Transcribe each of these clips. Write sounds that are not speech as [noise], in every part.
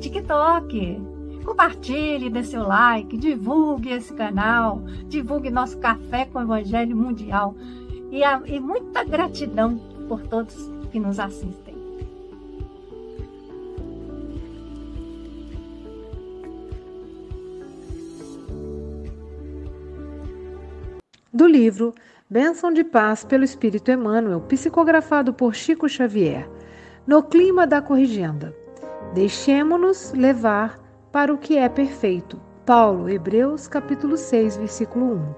TikTok. Compartilhe, dê seu like, divulgue esse canal, divulgue nosso Café com o Evangelho Mundial. E, a, e muita gratidão por todos que nos assistem. do livro Bênção de Paz pelo Espírito Emmanuel, psicografado por Chico Xavier, no clima da corrigenda. Deixemo-nos levar para o que é perfeito. Paulo, Hebreus, capítulo 6, versículo 1.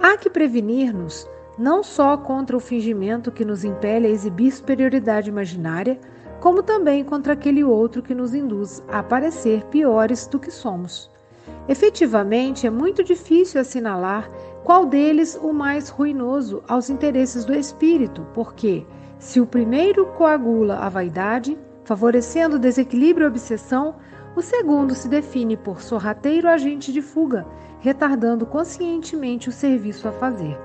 Há que prevenir-nos não só contra o fingimento que nos impele a exibir superioridade imaginária, como também contra aquele outro que nos induz a parecer piores do que somos. Efetivamente, é muito difícil assinalar qual deles o mais ruinoso aos interesses do espírito, porque, se o primeiro coagula a vaidade, favorecendo o desequilíbrio e obsessão, o segundo se define por sorrateiro agente de fuga, retardando conscientemente o serviço a fazer.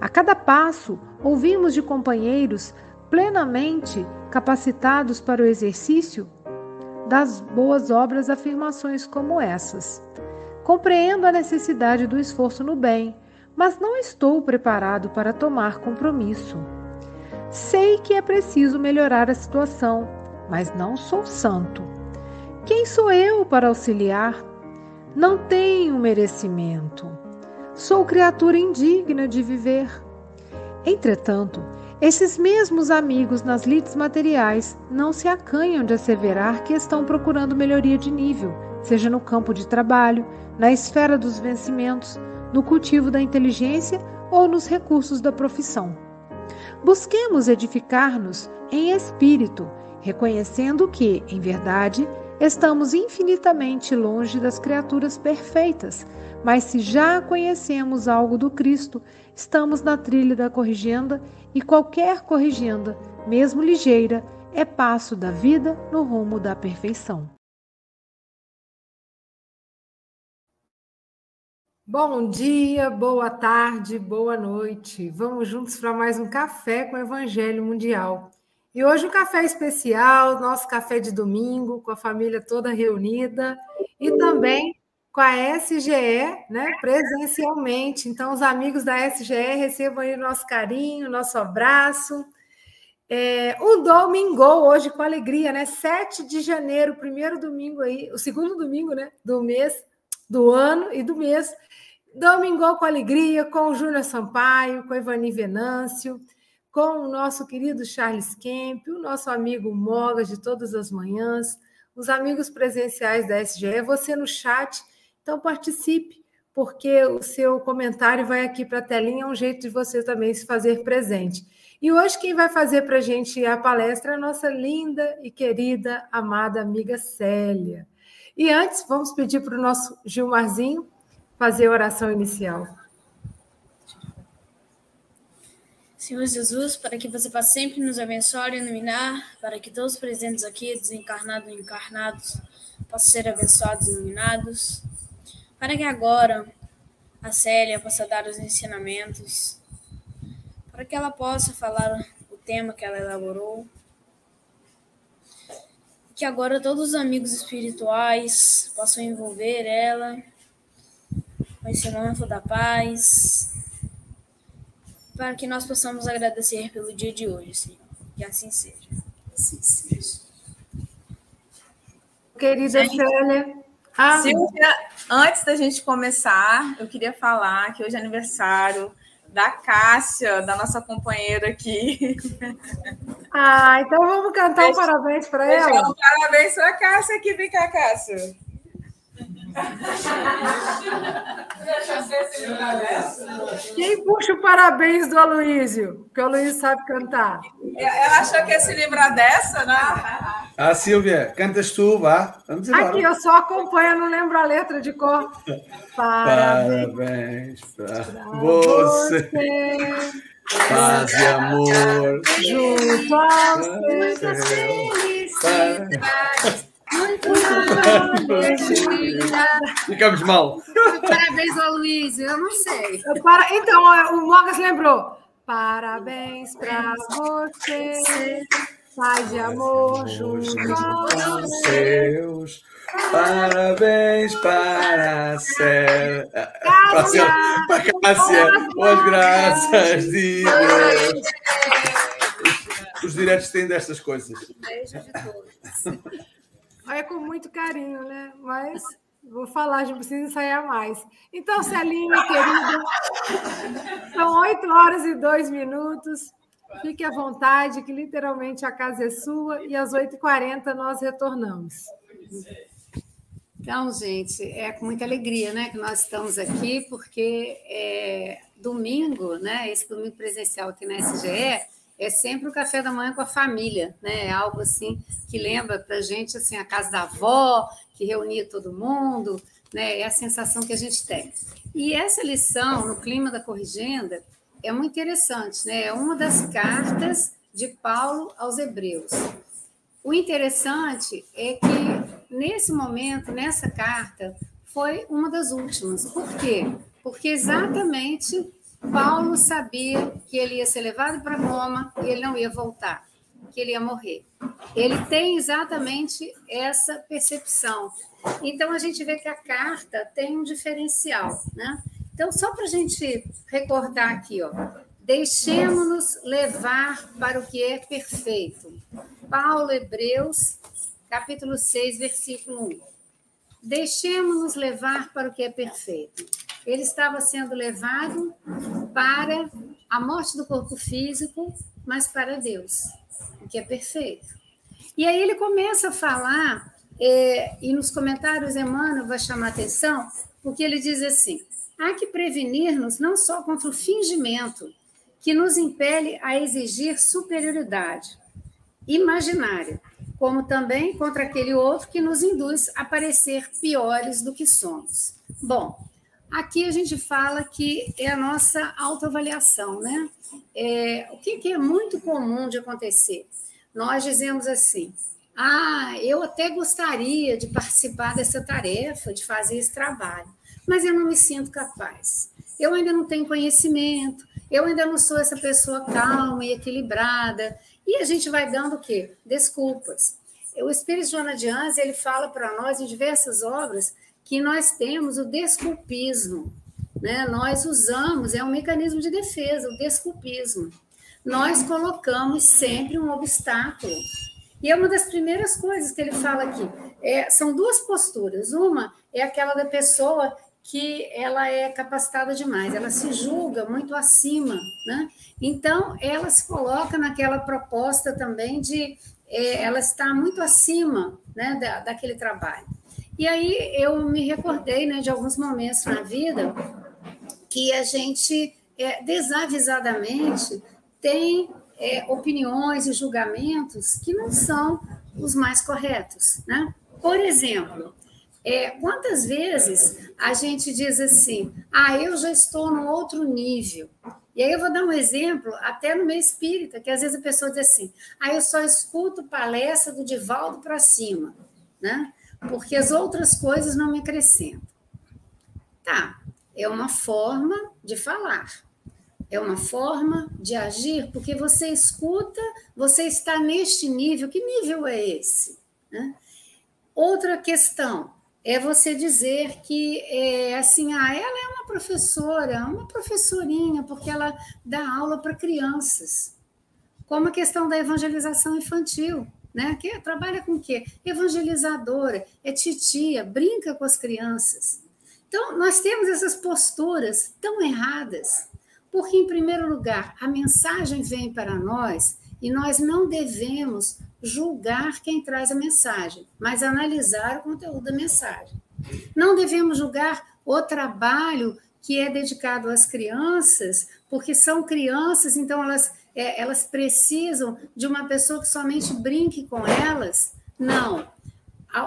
A cada passo, ouvimos de companheiros plenamente capacitados para o exercício das boas obras afirmações como essas. Compreendo a necessidade do esforço no bem, mas não estou preparado para tomar compromisso. Sei que é preciso melhorar a situação, mas não sou santo. Quem sou eu para auxiliar? Não tenho merecimento. Sou criatura indigna de viver. Entretanto, esses mesmos amigos nas lides materiais não se acanham de asseverar que estão procurando melhoria de nível, seja no campo de trabalho, na esfera dos vencimentos, no cultivo da inteligência ou nos recursos da profissão. Busquemos edificar-nos em espírito, reconhecendo que, em verdade, estamos infinitamente longe das criaturas perfeitas, mas se já conhecemos algo do Cristo, estamos na trilha da corrigenda e qualquer corrigenda, mesmo ligeira, é passo da vida no rumo da perfeição. Bom dia, boa tarde, boa noite. Vamos juntos para mais um café com o Evangelho Mundial. E hoje um café especial, nosso café de domingo, com a família toda reunida e também com a SGE, né, presencialmente. Então, os amigos da SGE recebam aí o nosso carinho, nosso abraço. É, um domingo hoje com alegria, né? 7 de janeiro, primeiro domingo aí, o segundo domingo, né, do mês, do ano e do mês. Domingou com alegria, com o Júnior Sampaio, com o Ivani Venâncio, com o nosso querido Charles Kemp, o nosso amigo Mogas de todas as manhãs, os amigos presenciais da SGE, você no chat. Então, participe, porque o seu comentário vai aqui para a telinha, é um jeito de você também se fazer presente. E hoje quem vai fazer para a gente a palestra é a nossa linda e querida, amada amiga Célia. E antes, vamos pedir para o nosso Gilmarzinho fazer a oração inicial. Senhor Jesus, para que você possa sempre nos abençoar e iluminar, para que todos os presentes aqui, desencarnados e encarnados, possam ser abençoados e iluminados, para que agora a Célia possa dar os ensinamentos, para que ela possa falar o tema que ela elaborou, que agora todos os amigos espirituais possam envolver ela o ensinamento da paz, para que nós possamos agradecer pelo dia de hoje, Senhor. Que assim seja. Assim seja. Querida gente, Célia. Ah, Silvia, antes da gente começar, eu queria falar que hoje é aniversário da Cássia, da nossa companheira aqui. Ah, então vamos cantar um parabéns para ela. Um parabéns para a Cássia aqui, vem cá, Cássia. Quem puxa o parabéns do Aloísio? Que o Aloísio sabe cantar. Ela achou que ia se livrar dessa, né? Ah, Silvia, cantas tu, vá. Vamos embora. Aqui, eu só acompanho, não lembro a letra de cor. Parabéns para você. Paz e amor. Junto aos Muitas felicidades. Muito Ficamos mal. Parabéns ao Luiz, eu não sei. Para... Então, o Mogas lembrou. Parabéns para você, paz e amor junto aos seus. Parabéns para a Célia. Para Cássia, as graças de Deus. Os diretos têm destas coisas. Beijo de todos. É com muito carinho, né? Mas vou falar, já precisa ensaiar mais. Então, Celinha, querida, são oito horas e dois minutos. Fique à vontade, que literalmente a casa é sua, e às 8h40 nós retornamos. Então, gente, é com muita alegria né, que nós estamos aqui, porque é, domingo, né, esse domingo presencial aqui na SGE, é sempre o café da manhã com a família, né? É algo assim que lembra para gente assim, a casa da avó, que reunia todo mundo, né? É a sensação que a gente tem. E essa lição, no clima da corrigenda, é muito interessante, né? É uma das cartas de Paulo aos Hebreus. O interessante é que nesse momento, nessa carta, foi uma das últimas. Por quê? Porque exatamente Paulo sabia que ele ia ser levado para Roma e ele não ia voltar, que ele ia morrer. Ele tem exatamente essa percepção. Então a gente vê que a carta tem um diferencial, né? Então só para a gente recordar aqui, ó, deixemos-nos levar para o que é perfeito. Paulo Hebreus, capítulo 6, versículo 1. Deixemos-nos levar para o que é perfeito ele estava sendo levado para a morte do corpo físico, mas para Deus, o que é perfeito. E aí ele começa a falar, é, e nos comentários Emmanuel vai chamar atenção, porque ele diz assim: há que prevenir-nos não só contra o fingimento, que nos impele a exigir superioridade imaginária, como também contra aquele outro que nos induz a parecer piores do que somos. Bom, Aqui a gente fala que é a nossa autoavaliação, né? É, o que, que é muito comum de acontecer? Nós dizemos assim: ah, eu até gostaria de participar dessa tarefa, de fazer esse trabalho, mas eu não me sinto capaz. Eu ainda não tenho conhecimento, eu ainda não sou essa pessoa calma e equilibrada. E a gente vai dando o quê? Desculpas. O Espírito Joana de Anjos, ele fala para nós em diversas obras que nós temos o desculpismo. Né? Nós usamos, é um mecanismo de defesa, o desculpismo. Nós colocamos sempre um obstáculo. E é uma das primeiras coisas que ele fala aqui. É, são duas posturas. Uma é aquela da pessoa que ela é capacitada demais, ela se julga muito acima, né? Então, ela se coloca naquela proposta também de é, ela está muito acima né, da, daquele trabalho. E aí eu me recordei né, de alguns momentos na vida que a gente é, desavisadamente tem é, opiniões e julgamentos que não são os mais corretos. Né? Por exemplo, é, quantas vezes a gente diz assim, ah, eu já estou no outro nível. E aí eu vou dar um exemplo, até no meio espírita, que às vezes a pessoa diz assim, ah, eu só escuto palestra do Divaldo para cima, né? Porque as outras coisas não me acrescentam. Tá, é uma forma de falar, é uma forma de agir, porque você escuta, você está neste nível, que nível é esse? Né? Outra questão é você dizer que é assim, ah, ela é uma professora, uma professorinha, porque ela dá aula para crianças, como a questão da evangelização infantil né? Que trabalha com o quê? Evangelizadora, é titia, brinca com as crianças. Então, nós temos essas posturas tão erradas, porque, em primeiro lugar, a mensagem vem para nós e nós não devemos julgar quem traz a mensagem, mas analisar o conteúdo da mensagem. Não devemos julgar o trabalho que é dedicado às crianças, porque são crianças, então elas, é, elas precisam de uma pessoa que somente brinque com elas. Não.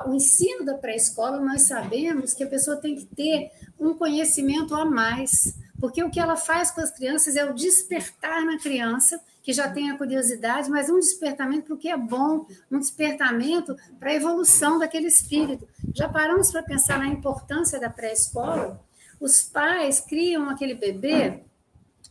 O ensino da pré-escola, nós sabemos que a pessoa tem que ter um conhecimento a mais, porque o que ela faz com as crianças é o despertar na criança, que já tem a curiosidade, mas um despertamento para o que é bom, um despertamento para a evolução daquele espírito. Já paramos para pensar na importância da pré-escola? Os pais criam aquele bebê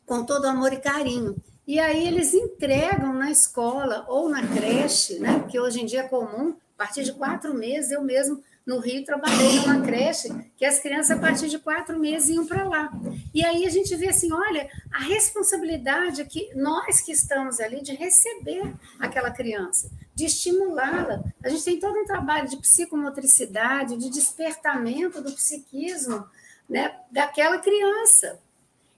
com todo amor e carinho. E aí eles entregam na escola ou na creche, né? Que hoje em dia é comum, a partir de quatro meses, eu mesmo no Rio, trabalhei numa creche que as crianças, a partir de quatro meses, iam para lá. E aí a gente vê assim: olha, a responsabilidade que nós que estamos ali de receber aquela criança, de estimulá-la. A gente tem todo um trabalho de psicomotricidade, de despertamento do psiquismo né, daquela criança.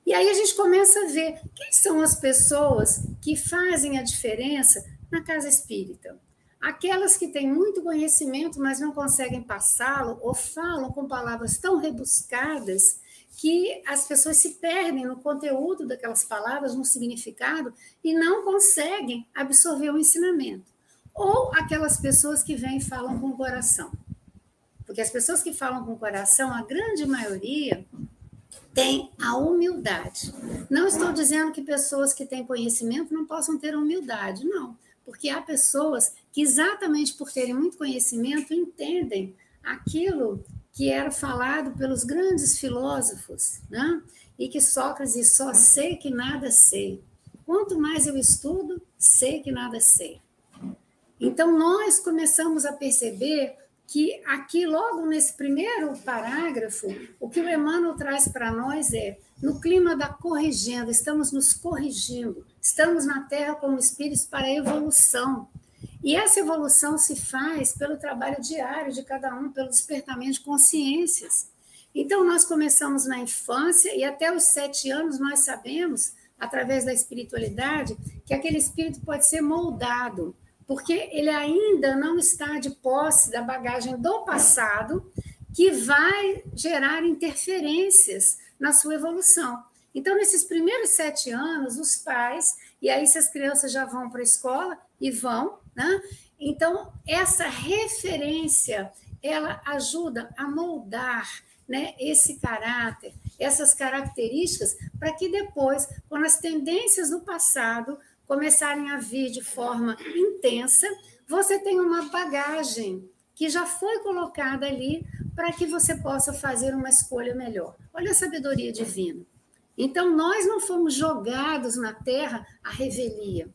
E aí a gente começa a ver quem são as pessoas que fazem a diferença na casa espírita. Aquelas que têm muito conhecimento, mas não conseguem passá-lo, ou falam com palavras tão rebuscadas que as pessoas se perdem no conteúdo daquelas palavras, no significado, e não conseguem absorver o ensinamento. Ou aquelas pessoas que vêm e falam com o coração. Porque as pessoas que falam com o coração, a grande maioria, tem a humildade. Não estou dizendo que pessoas que têm conhecimento não possam ter humildade, não porque há pessoas que, exatamente por terem muito conhecimento, entendem aquilo que era falado pelos grandes filósofos, né? e que Sócrates só sei que nada sei. Quanto mais eu estudo, sei que nada sei. Então, nós começamos a perceber que aqui, logo nesse primeiro parágrafo, o que o Emmanuel traz para nós é: no clima da corrigenda, estamos nos corrigindo, estamos na Terra como espíritos para evolução. E essa evolução se faz pelo trabalho diário de cada um, pelo despertamento de consciências. Então, nós começamos na infância e até os sete anos nós sabemos, através da espiritualidade, que aquele espírito pode ser moldado porque ele ainda não está de posse da bagagem do passado que vai gerar interferências na sua evolução. Então, nesses primeiros sete anos, os pais, e aí se as crianças já vão para a escola, e vão, né? Então, essa referência, ela ajuda a moldar né, esse caráter, essas características, para que depois, quando as tendências do passado começarem a vir de forma intensa, você tem uma bagagem que já foi colocada ali para que você possa fazer uma escolha melhor. Olha a sabedoria divina. Então, nós não fomos jogados na terra à revelia.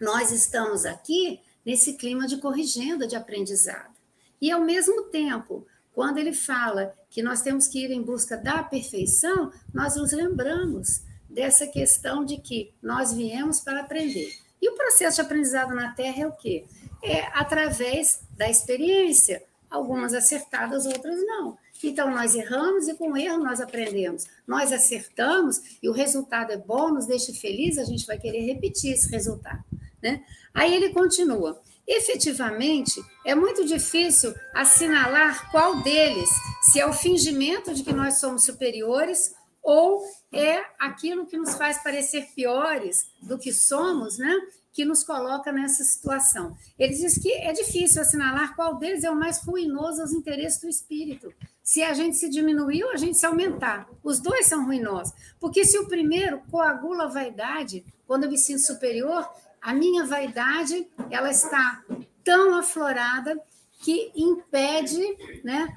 Nós estamos aqui nesse clima de corrigenda, de aprendizado. E, ao mesmo tempo, quando ele fala que nós temos que ir em busca da perfeição, nós nos lembramos dessa questão de que nós viemos para aprender. E o processo de aprendizado na Terra é o quê? É através da experiência, algumas acertadas, outras não. Então, nós erramos e com erro nós aprendemos. Nós acertamos e o resultado é bom, nos deixa feliz, a gente vai querer repetir esse resultado. Né? Aí ele continua. Efetivamente, é muito difícil assinalar qual deles, se é o fingimento de que nós somos superiores ou é aquilo que nos faz parecer piores do que somos, né? Que nos coloca nessa situação. Ele diz que é difícil assinalar qual deles é o mais ruinoso aos interesses do espírito. Se a gente se diminuir ou a gente se aumentar. Os dois são ruinosos. Porque se o primeiro coagula a vaidade, quando eu me sinto superior, a minha vaidade ela está tão aflorada que impede né,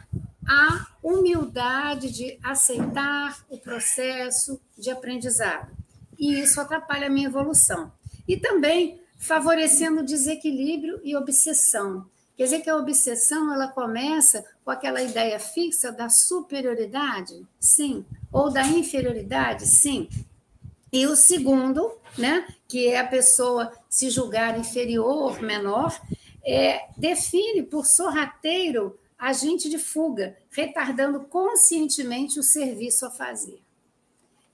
a humildade de aceitar o processo de aprendizado. E isso atrapalha a minha evolução. E também favorecendo desequilíbrio e obsessão. Quer dizer que a obsessão ela começa com aquela ideia fixa da superioridade? Sim. Ou da inferioridade? Sim. E o segundo, né, que é a pessoa se julgar inferior, menor, é, define por sorrateiro agente de fuga, retardando conscientemente o serviço a fazer.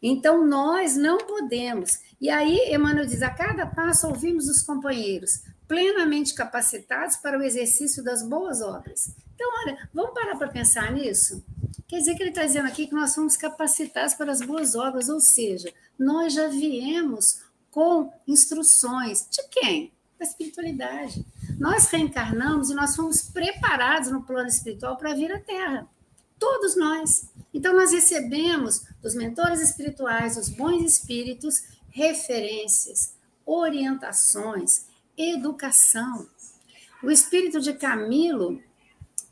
Então, nós não podemos. E aí, Emmanuel diz: a cada passo ouvimos os companheiros. plenamente capacitados para o exercício das boas obras. Então, olha, vamos parar para pensar nisso? Quer dizer que ele está dizendo aqui que nós somos capacitados para as boas obras, ou seja, nós já viemos com instruções. De quem? Da espiritualidade. Nós reencarnamos e nós fomos preparados no plano espiritual para vir à Terra. Todos nós. Então, nós recebemos dos mentores espirituais, dos bons espíritos, referências, orientações, educação. O espírito de Camilo,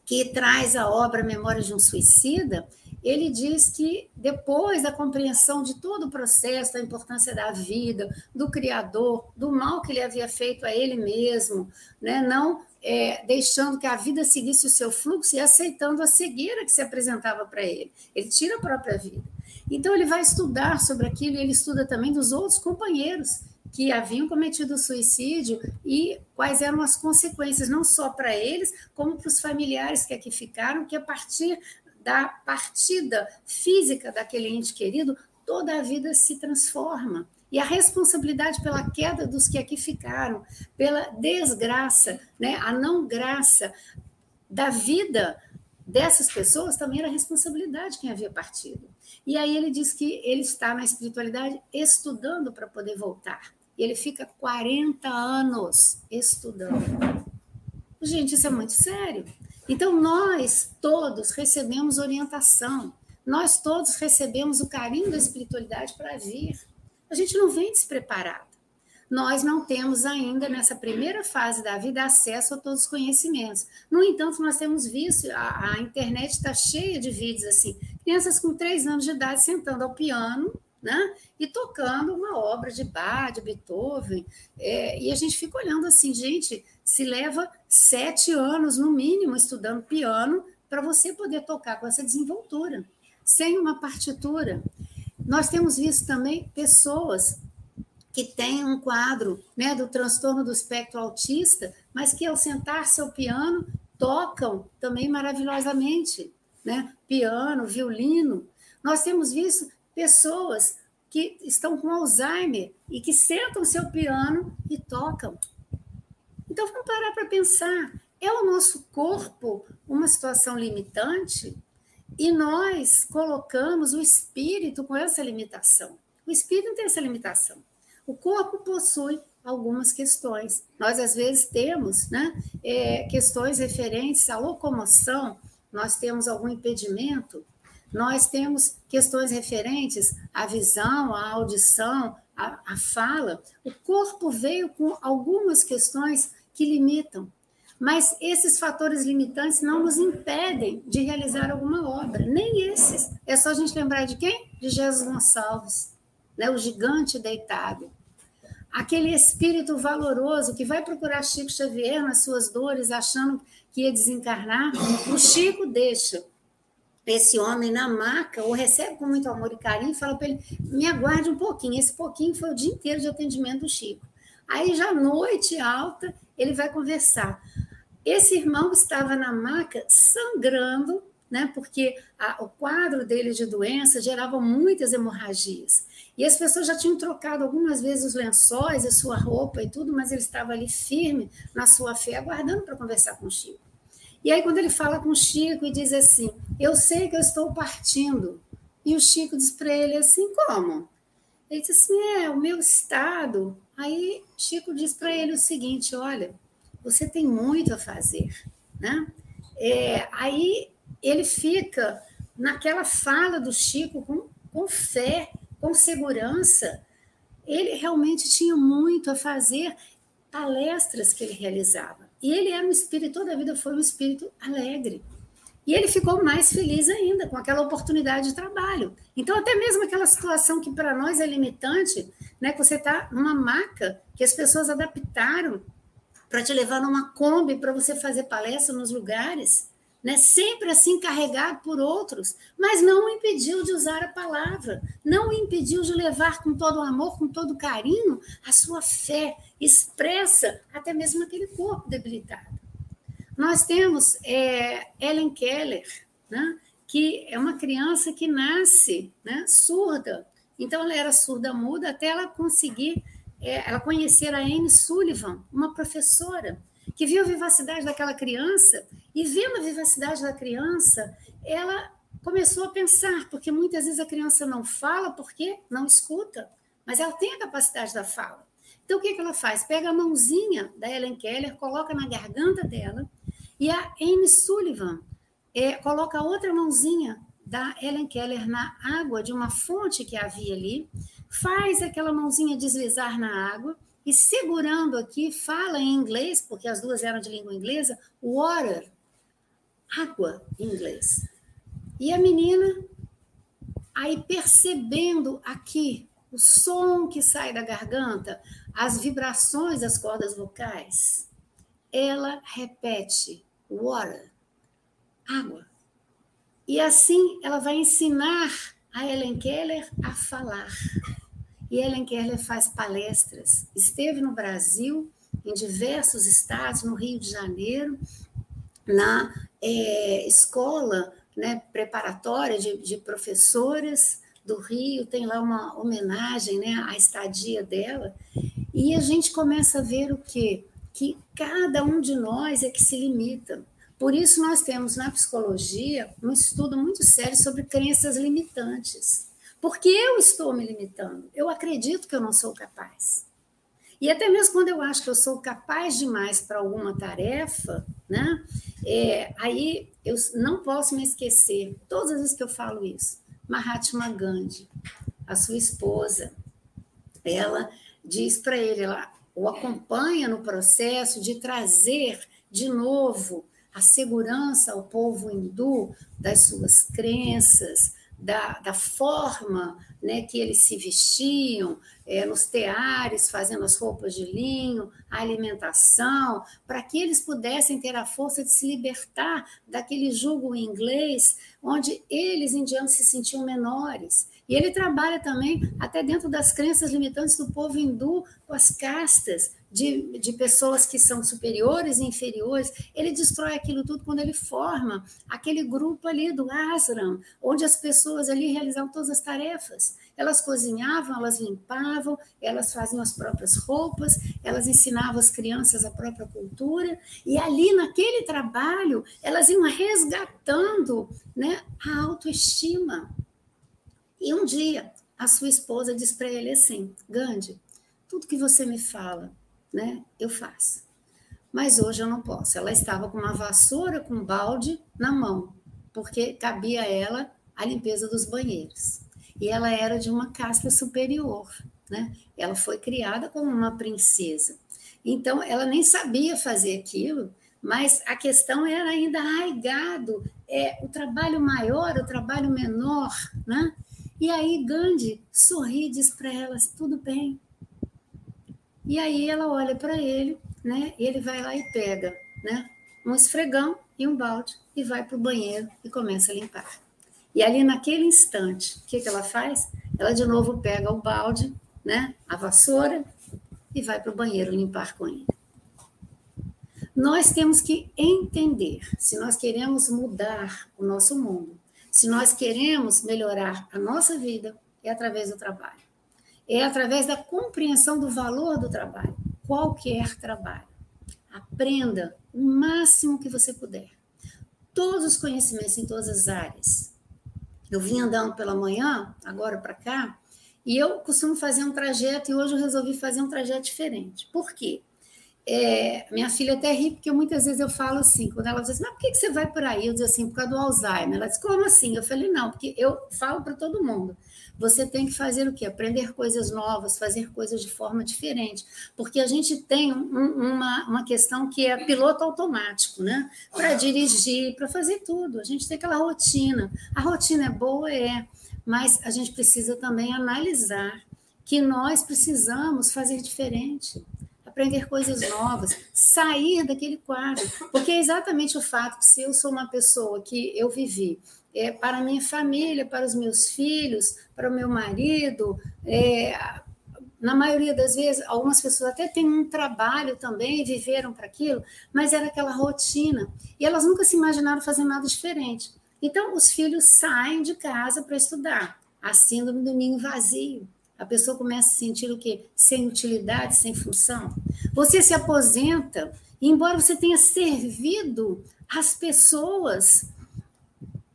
que traz a obra Memórias de um Suicida, ele diz que depois da compreensão de todo o processo, da importância da vida, do Criador, do mal que ele havia feito a ele mesmo, né? não é, deixando que a vida seguisse o seu fluxo e aceitando a cegueira que se apresentava para ele. Ele tira a própria vida. Então, ele vai estudar sobre aquilo e ele estuda também dos outros companheiros que haviam cometido suicídio e quais eram as consequências, não só para eles, como para os familiares que aqui ficaram, que a partir da partida física daquele ente querido, toda a vida se transforma. E a responsabilidade pela queda dos que aqui ficaram, pela desgraça, né, a não graça da vida dessas pessoas também era responsabilidade de quem havia partido. E aí ele diz que ele está na espiritualidade estudando para poder voltar. E ele fica 40 anos estudando. Gente, isso é muito sério. Então, nós todos recebemos orientação, nós todos recebemos o carinho da espiritualidade para vir. A gente não vem despreparado. Nós não temos ainda, nessa primeira fase da vida, acesso a todos os conhecimentos. No entanto, nós temos visto, a, a internet está cheia de vídeos assim, crianças com três anos de idade sentando ao piano, né? E tocando uma obra de Bach, de Beethoven. É, e a gente fica olhando assim, gente, se leva sete anos, no mínimo, estudando piano para você poder tocar com essa desenvoltura, sem uma partitura. Nós temos visto também pessoas que têm um quadro né, do transtorno do espectro autista, mas que ao sentar-se ao piano tocam também maravilhosamente, né? Piano, violino. Nós temos visto pessoas que estão com Alzheimer e que sentam seu piano e tocam. Então vamos parar para pensar. É o nosso corpo uma situação limitante? E nós colocamos o espírito com essa limitação. O espírito tem essa limitação. O corpo possui algumas questões. Nós, às vezes, temos né, é, questões referentes à locomoção, nós temos algum impedimento, nós temos questões referentes à visão, à audição, à, à fala. O corpo veio com algumas questões que limitam. Mas esses fatores limitantes não nos impedem de realizar alguma obra, nem esses. É só a gente lembrar de quem? De Jesus Gonçalves, né? o gigante deitado. Aquele espírito valoroso que vai procurar Chico Xavier nas suas dores, achando que ia desencarnar, o Chico deixa esse homem na maca, o recebe com muito amor e carinho e fala para ele: me aguarde um pouquinho. Esse pouquinho foi o dia inteiro de atendimento do Chico. Aí, já noite alta, ele vai conversar. Esse irmão estava na maca sangrando, né, porque a, o quadro dele de doença gerava muitas hemorragias. E as pessoas já tinham trocado algumas vezes os lençóis, a sua roupa e tudo, mas ele estava ali firme na sua fé, aguardando para conversar com o Chico. E aí, quando ele fala com o Chico e diz assim: Eu sei que eu estou partindo. E o Chico diz para ele assim: Como? Ele diz assim: É, o meu estado. Aí Chico diz para ele o seguinte: Olha, você tem muito a fazer, né? É, aí ele fica naquela fala do Chico com, com fé, com segurança. Ele realmente tinha muito a fazer, palestras que ele realizava. E ele era um espírito, toda a vida foi um espírito alegre. E ele ficou mais feliz ainda com aquela oportunidade de trabalho. Então, até mesmo aquela situação que para nós é limitante, né, que você está numa maca, que as pessoas adaptaram para te levar numa Kombi para você fazer palestra nos lugares, né? sempre assim carregado por outros, mas não o impediu de usar a palavra, não o impediu de levar com todo o amor, com todo o carinho, a sua fé expressa até mesmo aquele corpo debilitado. Nós temos é, Ellen Keller, né? que é uma criança que nasce né, surda, então ela era surda muda até ela conseguir é, ela conhecer a Anne Sullivan, uma professora, que viu a vivacidade daquela criança, e vendo a vivacidade da criança, ela começou a pensar, porque muitas vezes a criança não fala porque não escuta, mas ela tem a capacidade da fala. Então, o que, que ela faz? Pega a mãozinha da Ellen Keller, coloca na garganta dela, e a Amy Sullivan é, coloca outra mãozinha da Ellen Keller na água de uma fonte que havia ali, faz aquela mãozinha deslizar na água e segurando aqui, fala em inglês, porque as duas eram de língua inglesa, water, água em inglês. E a menina, aí percebendo aqui o som que sai da garganta, as vibrações das cordas vocais, ela repete water, água. E assim ela vai ensinar a Ellen Keller a falar. E Ellen Keller faz palestras. Esteve no Brasil, em diversos estados, no Rio de Janeiro, na é, escola né, preparatória de, de, professoras do Rio, tem lá uma homenagem né, à estadia dela. E a gente começa a ver o quê? Que cada um de nós é que se limita. Por isso, nós temos na psicologia um estudo muito sério sobre crenças limitantes. Porque eu estou me limitando, eu acredito que eu não sou capaz. E até mesmo quando eu acho que eu sou capaz demais para alguma tarefa, né? É, aí eu não posso me esquecer, todas as vezes que eu falo isso, Mahatma Gandhi, a sua esposa, ela diz para ele, ela o acompanha no processo de trazer de novo a segurança ao povo hindu das suas crenças, da, da forma né, que eles se vestiam, é, nos teares, fazendo as roupas de linho, a alimentação, para que eles pudessem ter a força de se libertar daquele jugo inglês, onde eles, indianos, se sentiam menores. E ele trabalha também até dentro das crenças limitantes do povo hindu, com as castas, de, de pessoas que são superiores e inferiores, ele destrói aquilo tudo quando ele forma aquele grupo ali do ashram, onde as pessoas ali realizavam todas as tarefas. Elas cozinhavam, elas limpavam, elas faziam as próprias roupas, elas ensinavam as crianças a própria cultura, e ali naquele trabalho elas iam resgatando né, a autoestima. E um dia a sua esposa diz para ele assim: Gandhi, tudo que você me fala né? Eu faço. Mas hoje eu não posso. Ela estava com uma vassoura com um balde na mão, porque cabia a ela a limpeza dos banheiros. E ela era de uma casta superior, né? Ela foi criada como uma princesa. Então, ela nem sabia fazer aquilo, mas a questão era ainda arraigado, é, o trabalho maior, o trabalho menor, né? E aí Gandhi sorri e diz para elas, tudo bem, e aí ela olha para ele, né? E ele vai lá e pega, né? Um esfregão e um balde e vai para o banheiro e começa a limpar. E ali naquele instante, o que, que ela faz? Ela de novo pega o balde, né? A vassoura e vai para o banheiro limpar com ele. Nós temos que entender se nós queremos mudar o nosso mundo, se nós queremos melhorar a nossa vida, é através do trabalho é através da compreensão do valor do trabalho, qualquer trabalho. Aprenda o máximo que você puder. Todos os conhecimentos em todas as áreas. Eu vim andando pela manhã, agora para cá, e eu costumo fazer um trajeto, e hoje eu resolvi fazer um trajeto diferente. Por quê? É, minha filha até ri, porque muitas vezes eu falo assim, quando ela diz assim, mas por que, que você vai por aí? Eu digo assim, por causa do Alzheimer. Ela diz, como assim? Eu falei, não, porque eu falo para todo mundo você tem que fazer o quê? Aprender coisas novas, fazer coisas de forma diferente. Porque a gente tem um, uma, uma questão que é piloto automático, né? Para dirigir, para fazer tudo. A gente tem aquela rotina. A rotina é boa, é, mas a gente precisa também analisar que nós precisamos fazer diferente aprender coisas novas, sair daquele quadro. Porque é exatamente o fato que se eu sou uma pessoa que eu vivi é, para a minha família, para os meus filhos, para o meu marido. É, na maioria das vezes, algumas pessoas até têm um trabalho também, viveram para aquilo, mas era aquela rotina. E elas nunca se imaginaram fazer nada diferente. Então, os filhos saem de casa para estudar. A síndrome do ninho vazio. A pessoa começa a sentir o quê? Sem utilidade, sem função. Você se aposenta, embora você tenha servido as pessoas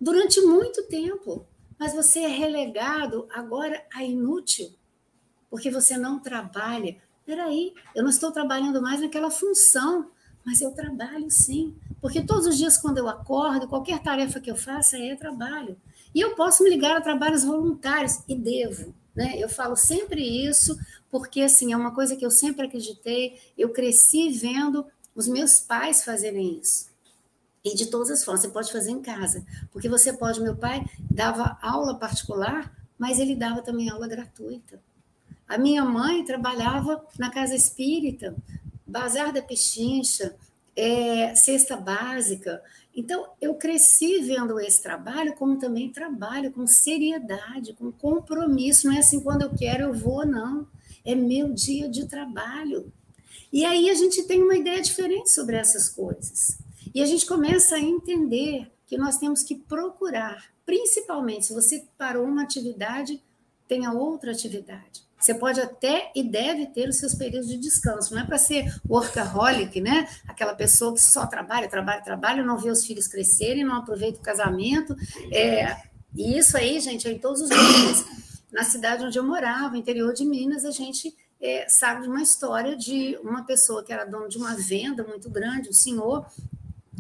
durante muito tempo, mas você é relegado agora a inútil, porque você não trabalha. Peraí, eu não estou trabalhando mais naquela função, mas eu trabalho sim. Porque todos os dias, quando eu acordo, qualquer tarefa que eu faça é trabalho. E eu posso me ligar a trabalhos voluntários, e devo. Né? Eu falo sempre isso, porque assim, é uma coisa que eu sempre acreditei, eu cresci vendo os meus pais fazerem isso. E de todas as formas, você pode fazer em casa. Porque você pode, meu pai dava aula particular, mas ele dava também aula gratuita. A minha mãe trabalhava na casa espírita, Bazar da Pechincha, é, cesta básica. Então, eu cresci vendo esse trabalho como também trabalho, com seriedade, com compromisso. Não é assim, quando eu quero, eu vou, não. É meu dia de trabalho. E aí a gente tem uma ideia diferente sobre essas coisas. E a gente começa a entender que nós temos que procurar, principalmente se você parou uma atividade, tenha outra atividade. Você pode até e deve ter os seus períodos de descanso. Não é para ser workaholic, né? Aquela pessoa que só trabalha, trabalha, trabalha, não vê os filhos crescerem, não aproveita o casamento. É, e isso aí, gente, é em todos os níveis. Na cidade onde eu morava, interior de Minas, a gente é, sabe de uma história de uma pessoa que era dona de uma venda muito grande, um senhor,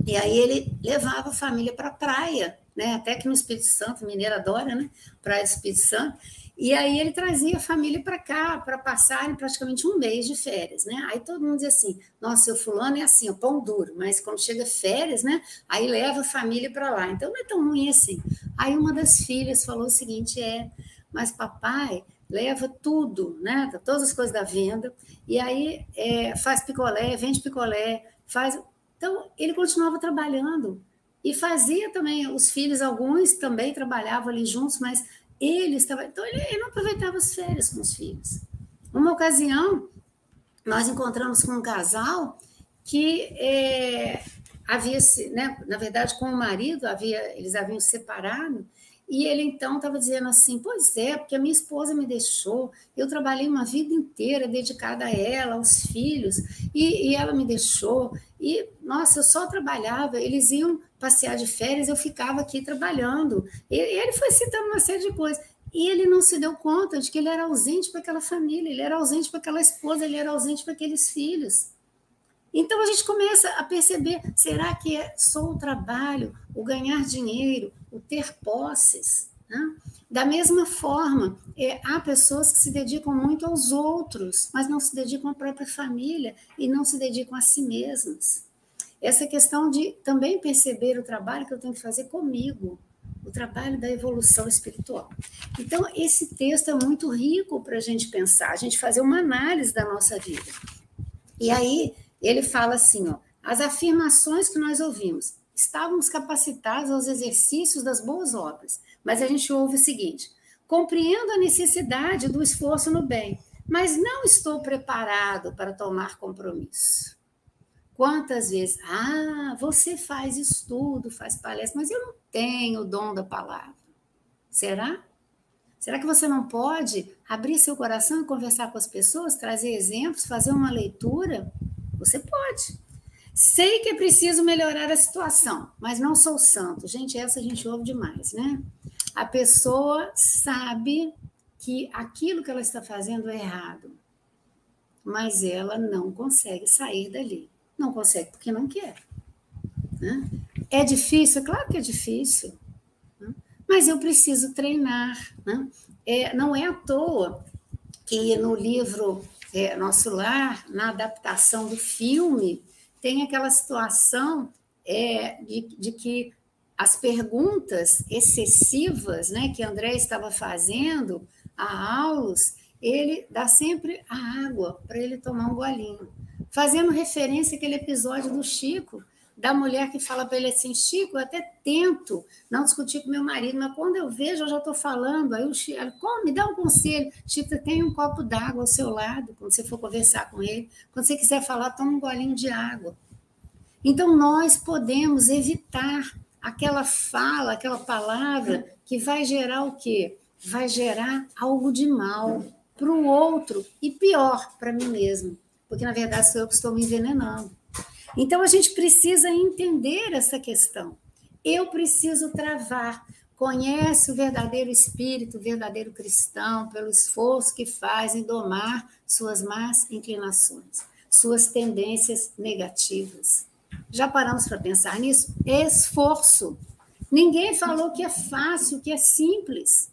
e aí ele levava a família para a praia, né? Até que no Espírito Santo, mineiro adora, né? Praia do Espírito Santo. E aí ele trazia a família para cá para passarem praticamente um mês de férias, né? Aí todo mundo dizia assim: "Nossa, seu fulano é assim, o pão duro", mas quando chega férias, né? Aí leva a família para lá. Então não é tão ruim assim. Aí uma das filhas falou o seguinte: "É, mas papai leva tudo, né? Todas as coisas da venda e aí é, faz picolé, vende picolé, faz então, ele continuava trabalhando e fazia também, os filhos, alguns também trabalhavam ali juntos, mas ele estava. Então, ele, ele não aproveitava as férias com os filhos. Uma ocasião, nós encontramos com um casal que é, havia, né, na verdade, com o marido, havia, eles haviam separado, e ele então estava dizendo assim: Pois é, porque a minha esposa me deixou, eu trabalhei uma vida inteira dedicada a ela, aos filhos, e, e ela me deixou. E, nossa, eu só trabalhava, eles iam passear de férias, eu ficava aqui trabalhando. E, e ele foi citando uma série de coisas. E ele não se deu conta de que ele era ausente para aquela família, ele era ausente para aquela esposa, ele era ausente para aqueles filhos. Então a gente começa a perceber: será que é só o trabalho, o ganhar dinheiro, o ter posses? Né? Da mesma forma, é, há pessoas que se dedicam muito aos outros, mas não se dedicam à própria família e não se dedicam a si mesmas. Essa questão de também perceber o trabalho que eu tenho que fazer comigo, o trabalho da evolução espiritual. Então, esse texto é muito rico para a gente pensar, a gente fazer uma análise da nossa vida. E aí, ele fala assim, ó, as afirmações que nós ouvimos, estávamos capacitados aos exercícios das boas obras, mas a gente ouve o seguinte: compreendo a necessidade do esforço no bem, mas não estou preparado para tomar compromisso. Quantas vezes, ah, você faz estudo, faz palestra, mas eu não tenho o dom da palavra. Será? Será que você não pode abrir seu coração e conversar com as pessoas, trazer exemplos, fazer uma leitura? Você pode. Sei que é preciso melhorar a situação, mas não sou santo. Gente, essa a gente ouve demais, né? A pessoa sabe que aquilo que ela está fazendo é errado, mas ela não consegue sair dali. Não consegue porque não quer. Né? É difícil? É claro que é difícil. Né? Mas eu preciso treinar. Né? É, não é à toa que no livro é, Nosso Lar, na adaptação do filme, tem aquela situação é, de, de que as perguntas excessivas né, que André estava fazendo a Aulus, ele dá sempre a água para ele tomar um golinho, fazendo referência àquele episódio do Chico, da mulher que fala para ele assim, Chico, eu até tento não discutir com meu marido, mas quando eu vejo, eu já estou falando, aí o Chico, como, me dá um conselho, Chico, tem um copo d'água ao seu lado, quando você for conversar com ele, quando você quiser falar, toma um golinho de água. Então, nós podemos evitar aquela fala, aquela palavra que vai gerar o quê? Vai gerar algo de mal para o outro e pior, para mim mesmo, porque na verdade sou eu que estou me envenenando. Então a gente precisa entender essa questão. Eu preciso travar. Conhece o verdadeiro espírito, o verdadeiro cristão, pelo esforço que faz em domar suas más inclinações, suas tendências negativas. Já paramos para pensar nisso? Esforço. Ninguém falou que é fácil, que é simples.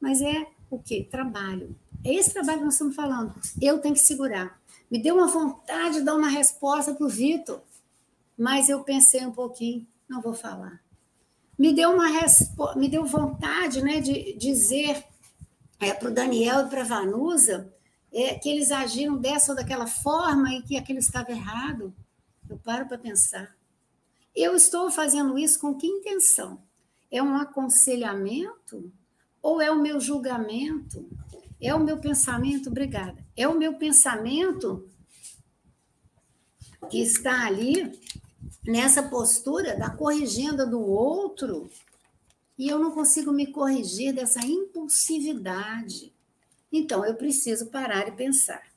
Mas é o quê? Trabalho. É esse trabalho que nós estamos falando. Eu tenho que segurar. Me deu uma vontade de dar uma resposta para o Vitor, mas eu pensei um pouquinho, não vou falar. Me deu uma me deu vontade né, de dizer é, para o Daniel e para a Vanusa é, que eles agiram dessa ou daquela forma e que aquilo estava errado. Eu paro para pensar. Eu estou fazendo isso com que intenção? É um aconselhamento ou é o meu julgamento? É o meu pensamento? Obrigada. É o meu pensamento que está ali nessa postura da corrigenda do outro e eu não consigo me corrigir dessa impulsividade. Então, eu preciso parar e pensar.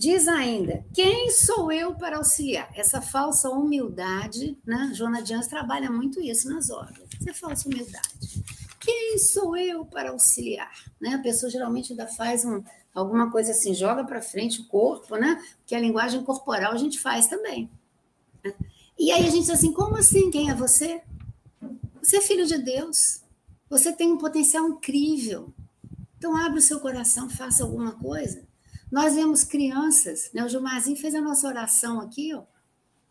Diz ainda, quem sou eu para auxiliar? Essa falsa humildade, né? Joana Dias trabalha muito isso nas obras. Essa falsa humildade. Quem sou eu para auxiliar? Né? A pessoa geralmente ainda faz um, alguma coisa assim, joga para frente o corpo, né? Que a linguagem corporal a gente faz também. Né? E aí a gente diz assim, como assim? Quem é você? Você é filho de Deus. Você tem um potencial incrível. Então abre o seu coração, faça alguma coisa. Nós vemos crianças, né? o Gilmarzinho fez a nossa oração aqui, ó.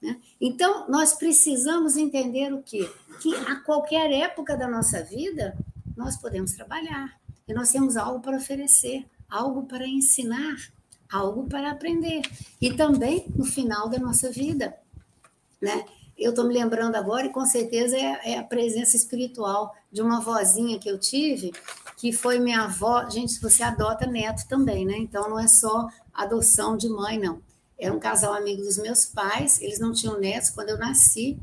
Né? Então, nós precisamos entender o quê? Que a qualquer época da nossa vida, nós podemos trabalhar. E nós temos algo para oferecer, algo para ensinar, algo para aprender. E também no final da nossa vida. Né? Eu estou me lembrando agora, e com certeza é, é a presença espiritual de uma vozinha que eu tive, que foi minha avó. Gente, você adota neto também, né? Então não é só adoção de mãe, não. Era um casal amigo dos meus pais, eles não tinham netos quando eu nasci.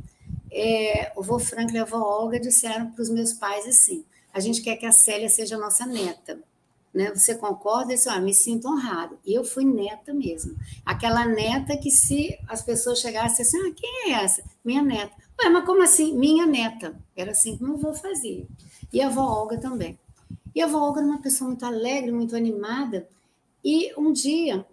É, o vô Franklin e a avó Olga disseram para os meus pais assim: a gente quer que a Célia seja nossa neta. Né? Você concorda? Disse, ah, me sinto honrado. E eu fui neta mesmo. Aquela neta que se as pessoas chegassem assim, ah, quem é essa? Minha neta. Ué, mas como assim? Minha neta. Era assim que eu vou fazer. E a avó Olga também. E a avó Olga era uma pessoa muito alegre, muito animada. E um dia,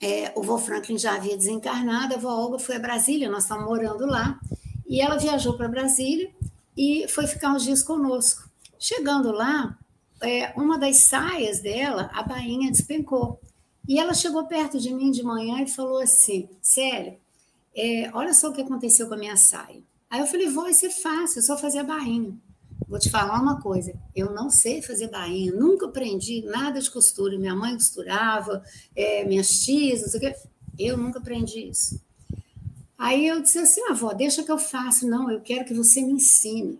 é, o vô Franklin já havia desencarnado, a avó Olga foi a Brasília, nós estávamos morando lá, e ela viajou para Brasília e foi ficar uns dias conosco. Chegando lá, é, uma das saias dela, a bainha despencou. E ela chegou perto de mim de manhã e falou assim: Sério, é, olha só o que aconteceu com a minha saia. Aí eu falei: Vou, isso é fácil, é só fazer a bainha. Vou te falar uma coisa: eu não sei fazer bainha, nunca aprendi nada de costura. Minha mãe costurava, é, minhas tias, não sei o quê. Eu nunca aprendi isso. Aí eu disse assim: avó, deixa que eu faço. Não, eu quero que você me ensine.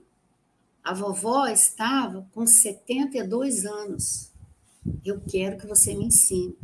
A vovó estava com 72 anos. Eu quero que você me ensine.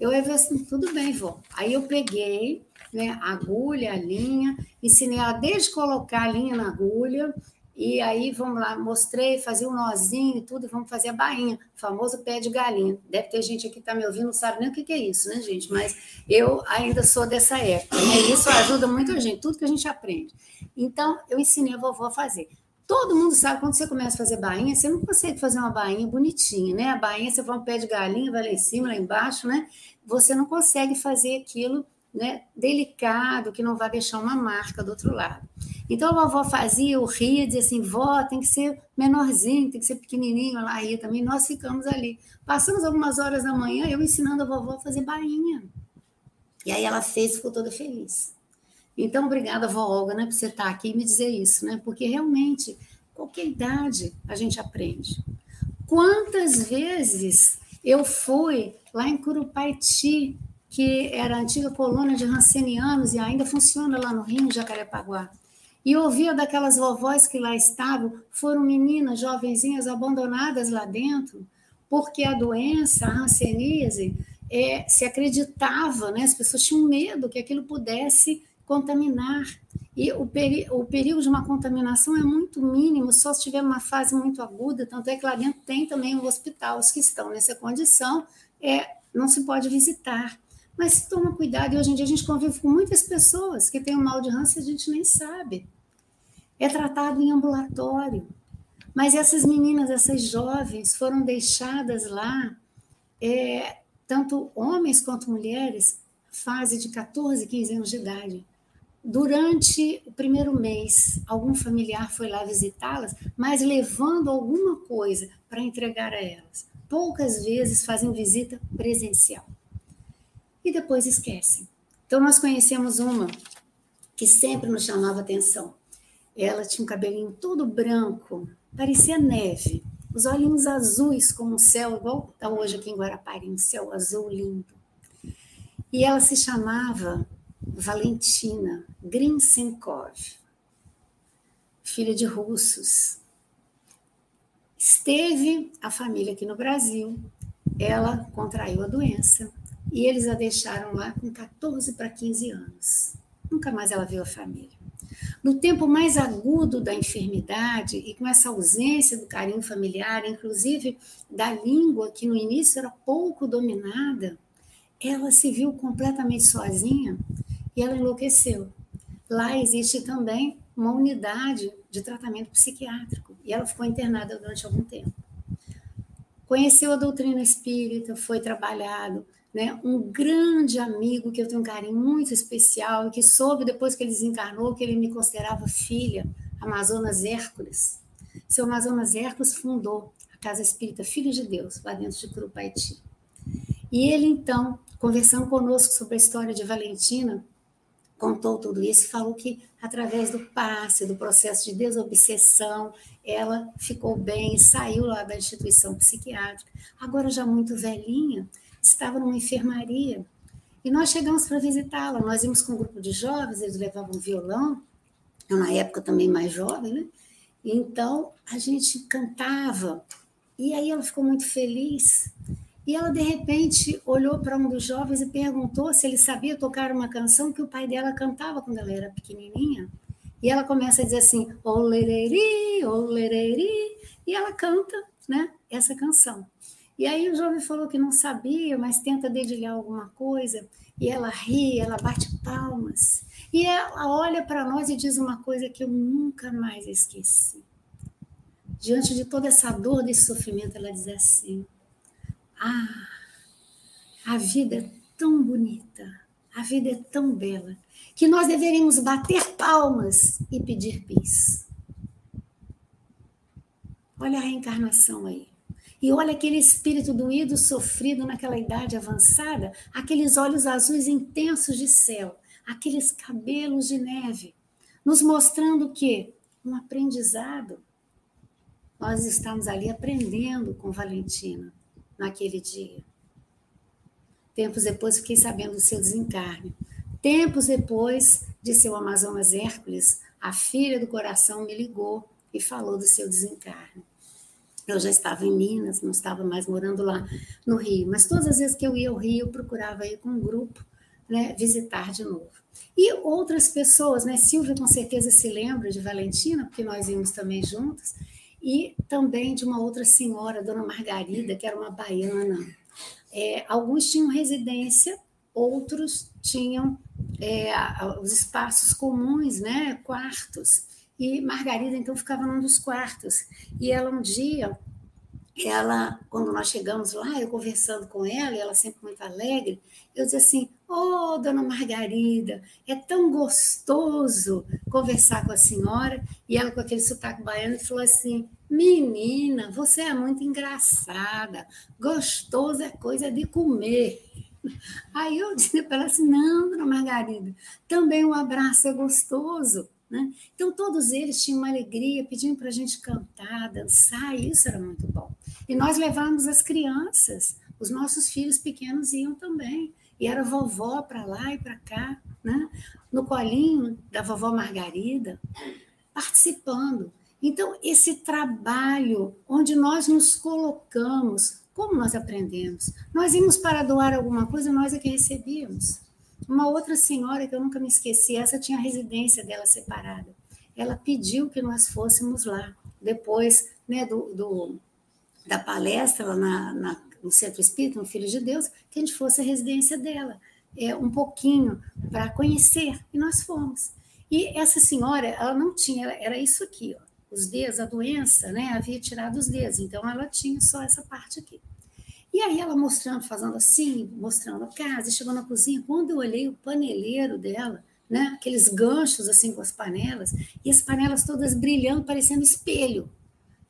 Eu ia assim, tudo bem, vó. Aí eu peguei né, a agulha, a linha, ensinei ela desde colocar a linha na agulha, e aí, vamos lá, mostrei, fazia um nozinho e tudo, e vamos fazer a bainha, famoso pé de galinha. Deve ter gente aqui que está me ouvindo, não sabe nem o que, que é isso, né, gente? Mas eu ainda sou dessa época, né? Isso ajuda muito a gente, tudo que a gente aprende. Então, eu ensinei a vovó a fazer. Todo mundo sabe, quando você começa a fazer bainha, você não consegue fazer uma bainha bonitinha, né? A bainha, você põe um pé de galinha, vai lá em cima, lá embaixo, né? Você não consegue fazer aquilo né, delicado, que não vai deixar uma marca do outro lado. Então a vovó fazia, eu ria, dizia assim, vó, tem que ser menorzinho, tem que ser pequenininho, ela ria também, nós ficamos ali. Passamos algumas horas da manhã, eu ensinando a vovó a fazer bainha. E aí ela fez e ficou toda feliz. Então, obrigada, vó Olga, né, por você estar aqui e me dizer isso, né? Porque realmente, qualquer idade a gente aprende. Quantas vezes eu fui lá em Curupaiti, que era a antiga colônia de rancenianos e ainda funciona lá no Rio, Jacarepaguá. E ouvia daquelas vovós que lá estavam, foram meninas, jovenzinhas abandonadas lá dentro, porque a doença, a hanseníase, é, se acreditava, né? as pessoas tinham medo que aquilo pudesse contaminar. E o, peri o perigo de uma contaminação é muito mínimo, só se tiver uma fase muito aguda, tanto é que lá dentro tem também um hospital, os que estão nessa condição é, não se pode visitar. Mas toma cuidado, e hoje em dia a gente convive com muitas pessoas que têm um mal de Hansen e a gente nem sabe. É tratado em ambulatório. Mas essas meninas, essas jovens, foram deixadas lá, é, tanto homens quanto mulheres, fase de 14, 15 anos de idade. Durante o primeiro mês, algum familiar foi lá visitá-las, mas levando alguma coisa para entregar a elas. Poucas vezes fazem visita presencial. E depois esquecem. Então, nós conhecemos uma que sempre nos chamava atenção. Ela tinha um cabelinho todo branco, parecia neve, os olhinhos azuis como o céu, igual está hoje aqui em Guarapari, um céu azul lindo. E ela se chamava Valentina Grinsenkov, filha de russos. Esteve a família aqui no Brasil, ela contraiu a doença e eles a deixaram lá com 14 para 15 anos. Nunca mais ela viu a família. No tempo mais agudo da enfermidade e com essa ausência do carinho familiar, inclusive da língua que no início era pouco dominada, ela se viu completamente sozinha e ela enlouqueceu. Lá existe também uma unidade de tratamento psiquiátrico e ela ficou internada durante algum tempo. Conheceu a doutrina espírita, foi trabalhado, né? Um grande amigo que eu tenho um carinho muito especial e que soube depois que ele desencarnou que ele me considerava filha, Amazonas Hércules. Seu Amazonas Hércules fundou a Casa Espírita Filhos de Deus, lá dentro de Curupaiti. E ele, então, conversando conosco sobre a história de Valentina, contou tudo isso falou que, através do passe, do processo de desobsessão, ela ficou bem saiu lá da instituição psiquiátrica. Agora, já muito velhinha, estava numa enfermaria. E nós chegamos para visitá-la. Nós íamos com um grupo de jovens, eles levavam violão, eu na época também mais jovem, né? Então a gente cantava. E aí ela ficou muito feliz. E ela, de repente, olhou para um dos jovens e perguntou se ele sabia tocar uma canção que o pai dela cantava quando ela era pequenininha. E ela começa a dizer assim, olereri, olereri, e ela canta né, essa canção. E aí o jovem falou que não sabia, mas tenta dedilhar alguma coisa, e ela ri, ela bate palmas. E ela olha para nós e diz uma coisa que eu nunca mais esqueci. Diante de toda essa dor, desse sofrimento, ela diz assim: Ah, a vida é tão bonita, a vida é tão bela, que nós deveríamos bater palmas e pedir bis. Olha a reencarnação aí. E olha aquele espírito doído, sofrido naquela idade avançada, aqueles olhos azuis intensos de céu, aqueles cabelos de neve, nos mostrando que um aprendizado. Nós estamos ali aprendendo com Valentina naquele dia. Tempos depois fiquei sabendo do seu desencarne. Tempos depois de seu Amazonas Hércules, a filha do coração me ligou e falou do seu desencarne. Eu já estava em Minas, não estava mais morando lá no Rio, mas todas as vezes que eu ia ao Rio, eu procurava ir com um grupo, né, visitar de novo. E outras pessoas, né, Silvia com certeza se lembra de Valentina, porque nós íamos também juntas, e também de uma outra senhora, Dona Margarida, que era uma baiana. É, alguns tinham residência, outros tinham é, os espaços comuns, né, quartos. E Margarida, então, ficava num dos quartos. E ela, um dia, ela, quando nós chegamos lá, eu conversando com ela, e ela sempre muito alegre, eu disse assim: Ô, oh, dona Margarida, é tão gostoso conversar com a senhora. E ela, com aquele sotaque baiano, falou assim: Menina, você é muito engraçada, gostoso é coisa de comer. Aí eu disse para ela assim: Não, dona Margarida, também um abraço é gostoso. Né? Então, todos eles tinham uma alegria, pediam para a gente cantar, dançar, e isso era muito bom. E nós levávamos as crianças, os nossos filhos pequenos iam também. E era vovó para lá e para cá, né? no colinho da vovó Margarida, participando. Então, esse trabalho onde nós nos colocamos, como nós aprendemos? Nós íamos para doar alguma coisa, nós é que recebíamos. Uma outra senhora que eu nunca me esqueci, essa tinha a residência dela separada. Ela pediu que nós fôssemos lá. Depois né, do, do da palestra lá na, na, no centro espírita, no Filho de Deus, que a gente fosse a residência dela, é, um pouquinho para conhecer, e nós fomos. E essa senhora, ela não tinha, era isso aqui, ó, os dedos, a doença, né, havia tirado os dedos, então ela tinha só essa parte aqui. E aí ela mostrando, fazendo assim, mostrando a casa, chegou na cozinha, quando eu olhei o paneleiro dela, né, aqueles ganchos assim com as panelas, e as panelas todas brilhando, parecendo espelho.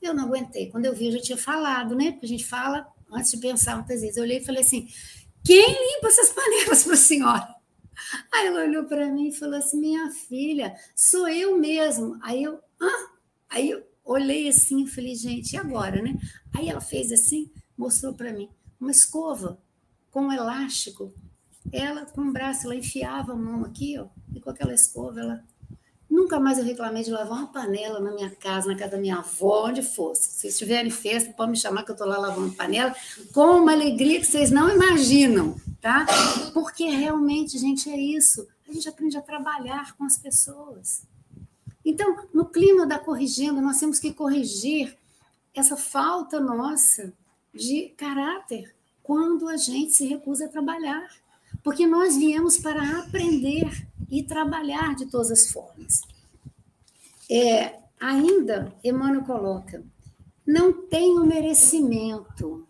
Eu não aguentei. Quando eu vi, eu já tinha falado, né? Porque a gente fala antes de pensar muitas vezes. Eu olhei e falei assim: quem limpa essas panelas para a senhora? Aí ela olhou para mim e falou assim: minha filha, sou eu mesmo. Aí eu, ah? Aí eu olhei assim e falei: gente, e agora, né? Aí ela fez assim, mostrou para mim uma escova com um elástico. Ela, com o braço, ela enfiava a mão aqui, ó, e com aquela escova, ela Nunca mais eu reclamei de lavar uma panela na minha casa, na casa da minha avó, onde fosse. Se estiverem festa, pode me chamar que eu estou lá lavando panela, com uma alegria que vocês não imaginam, tá? Porque realmente, gente, é isso. A gente aprende a trabalhar com as pessoas. Então, no clima da corrigindo, nós temos que corrigir essa falta nossa de caráter quando a gente se recusa a trabalhar. Porque nós viemos para aprender e trabalhar de todas as formas. É, ainda, Emmanuel coloca, não tem o merecimento.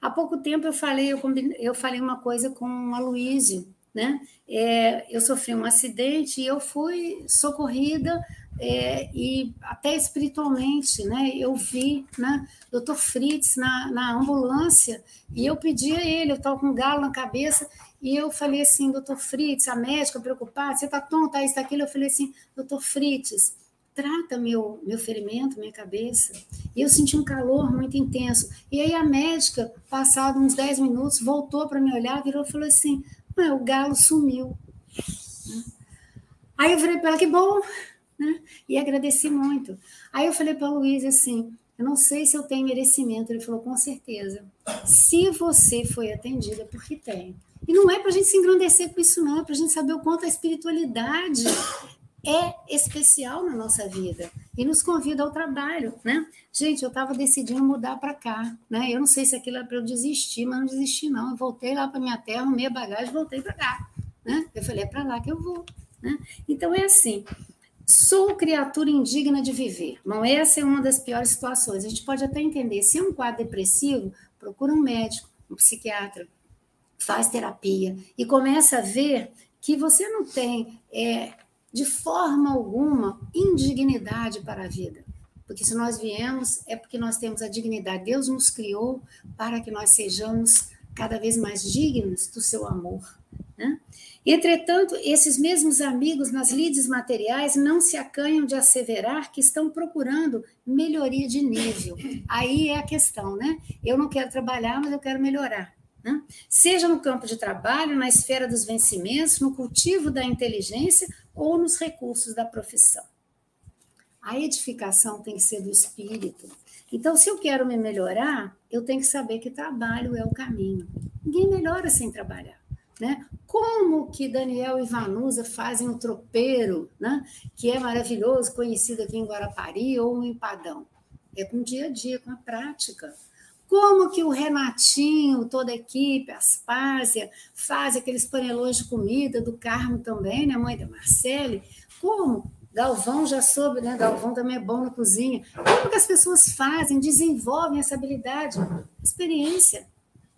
Há pouco tempo eu falei, eu, eu falei uma coisa com a Luísio, né? É, eu sofri um acidente e eu fui socorrida é, e até espiritualmente, né? Eu vi, né? Doutor Fritz na, na ambulância e eu pedi a ele, eu estava com um galo na cabeça e eu falei assim, doutor Fritz, a médica preocupada, você está tonta, isso, aquilo. Eu falei assim, doutor Fritz, trata meu, meu ferimento, minha cabeça. E eu senti um calor muito intenso. E aí a médica, passado uns 10 minutos, voltou para me olhar, virou e falou assim, o galo sumiu. Aí eu falei para ela, que bom, né? E agradeci muito. Aí eu falei para a Luísa assim, eu não sei se eu tenho merecimento. Ele falou, com certeza. Se você foi atendida, porque tem. E não é para a gente se engrandecer com isso, não, é para a gente saber o quanto a espiritualidade é especial na nossa vida e nos convida ao trabalho, né? Gente, eu estava decidindo mudar para cá, né? Eu não sei se aquilo era para eu desistir, mas não desisti não. Eu voltei lá para minha terra, arrumei a bagagem, voltei para cá, né? Eu falei é para lá que eu vou, né? Então é assim. Sou criatura indigna de viver. Não essa é uma das piores situações. A gente pode até entender. Se é um quadro depressivo, procura um médico, um psiquiatra, faz terapia e começa a ver que você não tem, é, de forma alguma, indignidade para a vida. Porque se nós viemos, é porque nós temos a dignidade. Deus nos criou para que nós sejamos cada vez mais dignos do seu amor. Né? Entretanto, esses mesmos amigos nas lides materiais não se acanham de asseverar que estão procurando melhoria de nível. Aí é a questão, né? Eu não quero trabalhar, mas eu quero melhorar. Né? Seja no campo de trabalho, na esfera dos vencimentos, no cultivo da inteligência ou nos recursos da profissão. A edificação tem que ser do espírito. Então, se eu quero me melhorar, eu tenho que saber que trabalho é o caminho. Ninguém melhora sem trabalhar. Né? Como que Daniel e Vanusa fazem um tropeiro, né? que é maravilhoso, conhecido aqui em Guarapari ou um empadão? É com o dia a dia, com a prática. Como que o Renatinho, toda a equipe, Aspásia, faz aqueles panelões de comida, do Carmo também, né, mãe da Marcele? Como? Galvão já soube, né? Galvão também é bom na cozinha. Como que as pessoas fazem, desenvolvem essa habilidade? Experiência.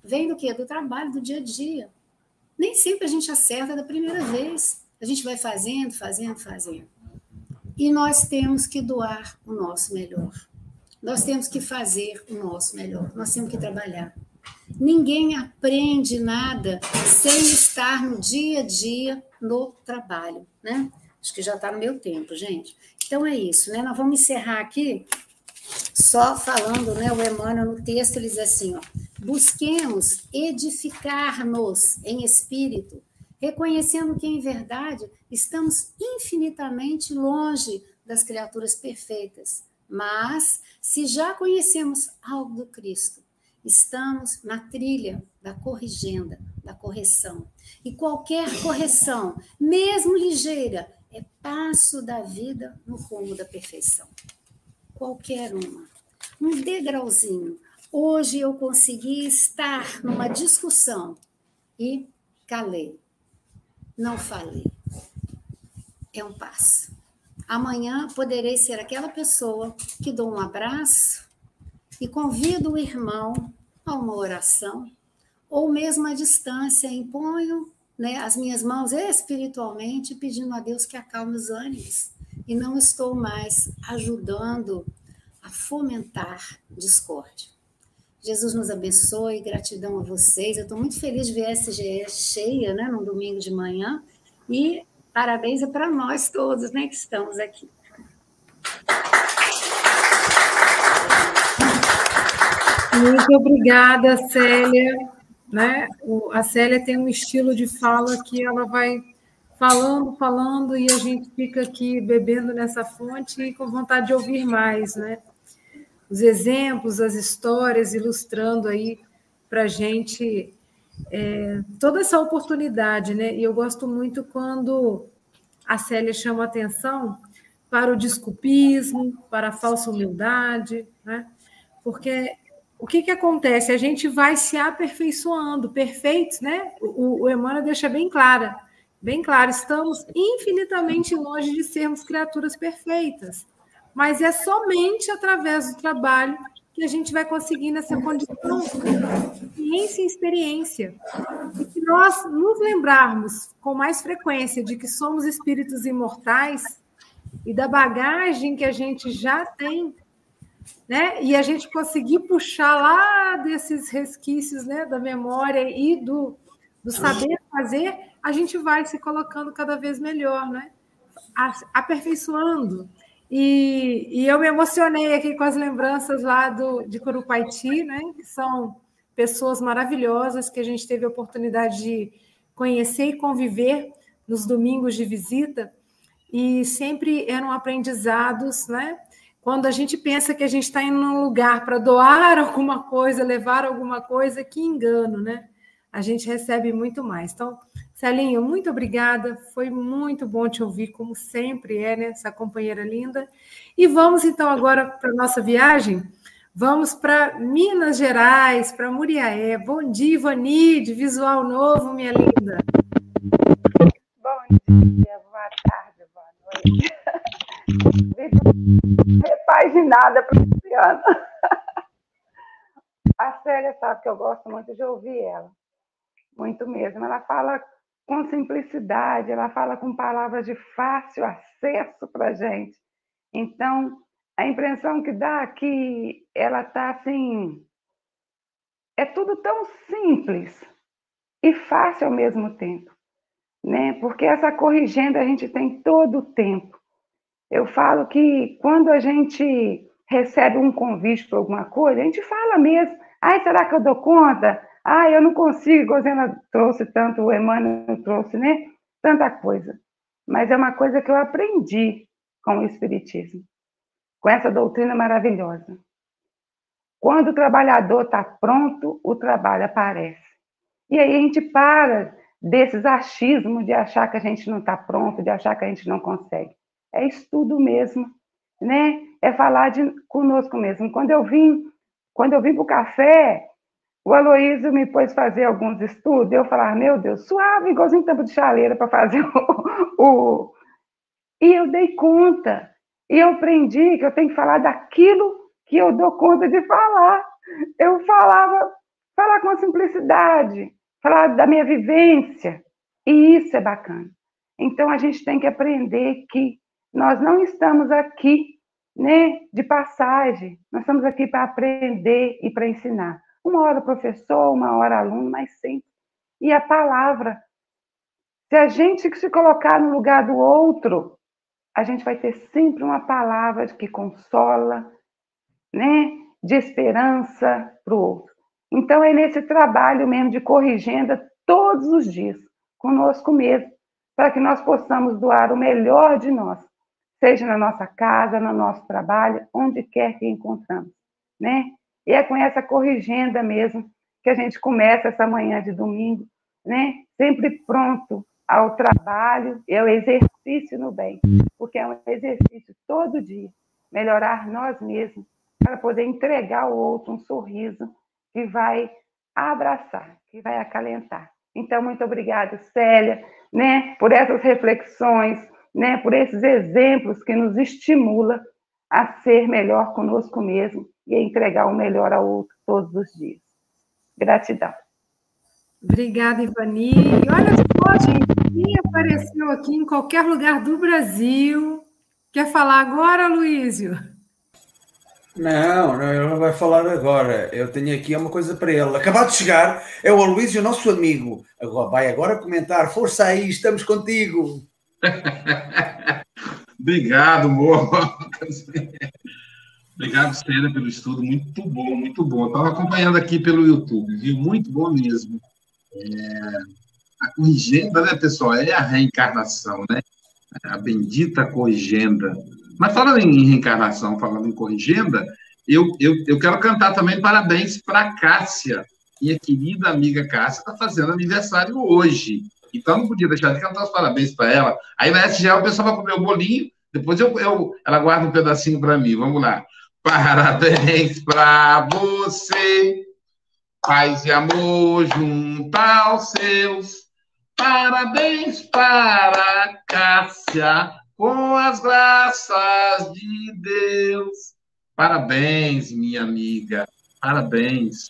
Vem do quê? Do trabalho, do dia a dia. Nem sempre a gente acerta da primeira vez. A gente vai fazendo, fazendo, fazendo. E nós temos que doar o nosso melhor. Nós temos que fazer o nosso melhor, nós temos que trabalhar. Ninguém aprende nada sem estar no dia a dia no trabalho, né? Acho que já está no meu tempo, gente. Então é isso, né? Nós vamos encerrar aqui só falando, né? O Emmanuel no texto ele diz assim, ó, busquemos edificar-nos em espírito, reconhecendo que em verdade estamos infinitamente longe das criaturas perfeitas mas, se já conhecemos algo do Cristo, estamos na trilha da corrigenda, da correção. E qualquer correção, mesmo ligeira, é passo da vida no rumo da perfeição. Qualquer uma. Um degrauzinho, Hoje eu consegui estar numa discussão e calei, não falei. É um passo. Amanhã poderei ser aquela pessoa que dou um abraço e convido o irmão a uma oração, ou mesmo à distância, imponho né, as minhas mãos espiritualmente, pedindo a Deus que acalme os ânimos. E não estou mais ajudando a fomentar discórdia. Jesus nos abençoe, gratidão a vocês. Eu estou muito feliz de ver a SGE cheia, né, num domingo de manhã. E parabéns é para nós todos, né, que estamos aqui. Muito obrigada, Célia. Né? A Célia tem um estilo de fala que ela vai falando, falando, e a gente fica aqui bebendo nessa fonte e com vontade de ouvir mais, né? os exemplos, as histórias, ilustrando aí para a gente é, toda essa oportunidade, né? E eu gosto muito quando a Célia chama atenção para o desculpismo, para a falsa humildade, né? Porque o que, que acontece? A gente vai se aperfeiçoando, perfeitos, né? O, o Emmanuel deixa bem clara, bem claro, estamos infinitamente longe de sermos criaturas perfeitas mas é somente através do trabalho que a gente vai conseguindo essa condição ciência e experiência. E se nós nos lembrarmos com mais frequência de que somos espíritos imortais e da bagagem que a gente já tem, né? E a gente conseguir puxar lá desses resquícios, né, da memória e do, do saber fazer, a gente vai se colocando cada vez melhor, né? Aperfeiçoando e, e, eu me emocionei aqui com as lembranças lá do, de Curupaiti, né? que são pessoas maravilhosas que a gente teve a oportunidade de conhecer e conviver nos domingos de visita, e sempre eram aprendizados, né? Quando a gente pensa que a gente está indo num lugar para doar [laughs] alguma coisa, levar alguma coisa, que engano, né? A gente recebe muito mais. Então, Celinho, muito obrigada. Foi muito bom te ouvir, como sempre é, né? Essa companheira linda. E vamos então agora para a nossa viagem. Vamos para Minas Gerais, para Muriaé. Bom dia, Ivani, de Visual Novo, minha linda. Bom dia, boa tarde, boa noite. Repaginada para Luciana. A Célia sabe que eu gosto muito de ouvir ela. Muito mesmo. Ela fala com simplicidade, ela fala com palavras de fácil acesso para a gente. Então, a impressão que dá é que ela está assim. É tudo tão simples e fácil ao mesmo tempo, né? Porque essa corrigenda a gente tem todo o tempo. Eu falo que quando a gente recebe um convite para alguma coisa, a gente fala mesmo. Ai, será que eu dou conta? Ah, eu não consigo, a Zena trouxe tanto, o Emmanuel trouxe, né? Tanta coisa. Mas é uma coisa que eu aprendi com o Espiritismo, com essa doutrina maravilhosa. Quando o trabalhador está pronto, o trabalho aparece. E aí a gente para desses achismos de achar que a gente não está pronto, de achar que a gente não consegue. É estudo mesmo, né? É falar de conosco mesmo. Quando eu vim, quando eu vim para o café, o Aloísio me pôs fazer alguns estudos, eu falava, meu Deus, suave, igualzinho tampo de chaleira para fazer [laughs] o, o, E eu dei conta. E eu aprendi que eu tenho que falar daquilo que eu dou conta de falar. Eu falava, falar com simplicidade, falar da minha vivência. E isso é bacana. Então a gente tem que aprender que nós não estamos aqui né, de passagem, nós estamos aqui para aprender e para ensinar. Uma hora professor, uma hora aluno, mas sempre. E a palavra. Se a gente se colocar no lugar do outro, a gente vai ter sempre uma palavra que consola, né? de esperança para o outro. Então, é nesse trabalho mesmo de corrigenda todos os dias, conosco mesmo, para que nós possamos doar o melhor de nós, seja na nossa casa, no nosso trabalho, onde quer que encontramos, né? E é com essa corrigenda mesmo que a gente começa essa manhã de domingo, né? Sempre pronto ao trabalho e ao exercício no bem, porque é um exercício todo dia, melhorar nós mesmos para poder entregar ao outro um sorriso que vai abraçar, que vai acalentar. Então, muito obrigada, Célia, né, por essas reflexões, né, por esses exemplos que nos estimula a ser melhor conosco mesmo e entregar o melhor ao outro todos os dias. Gratidão. Obrigada, Ivani. E olha só, gente, quem apareceu aqui em qualquer lugar do Brasil. Quer falar agora, Luísio? Não, não, ele não vai falar agora. Eu tenho aqui uma coisa para ele. Acabado de chegar, é o Aloysio, nosso amigo. Agora, vai agora comentar. Força aí, estamos contigo. [laughs] Obrigado, amor. Obrigado, Célia, pelo estudo. Muito bom, muito bom. Estava acompanhando aqui pelo YouTube, viu? Muito bom mesmo. É... A corrigenda, né, pessoal? É a reencarnação, né? A bendita corrigenda mas falando em reencarnação, falando em corrigenda, eu, eu, eu quero cantar também parabéns para Cássia, minha querida amiga Cássia, está fazendo aniversário hoje. Então não podia deixar de cantar os parabéns para ela. Aí na SGL o pessoal vai comer o bolinho, depois eu, eu, ela guarda um pedacinho para mim. Vamos lá. Parabéns para você, paz e amor junto aos seus. Parabéns para Cássia, com as graças de Deus. Parabéns, minha amiga, parabéns.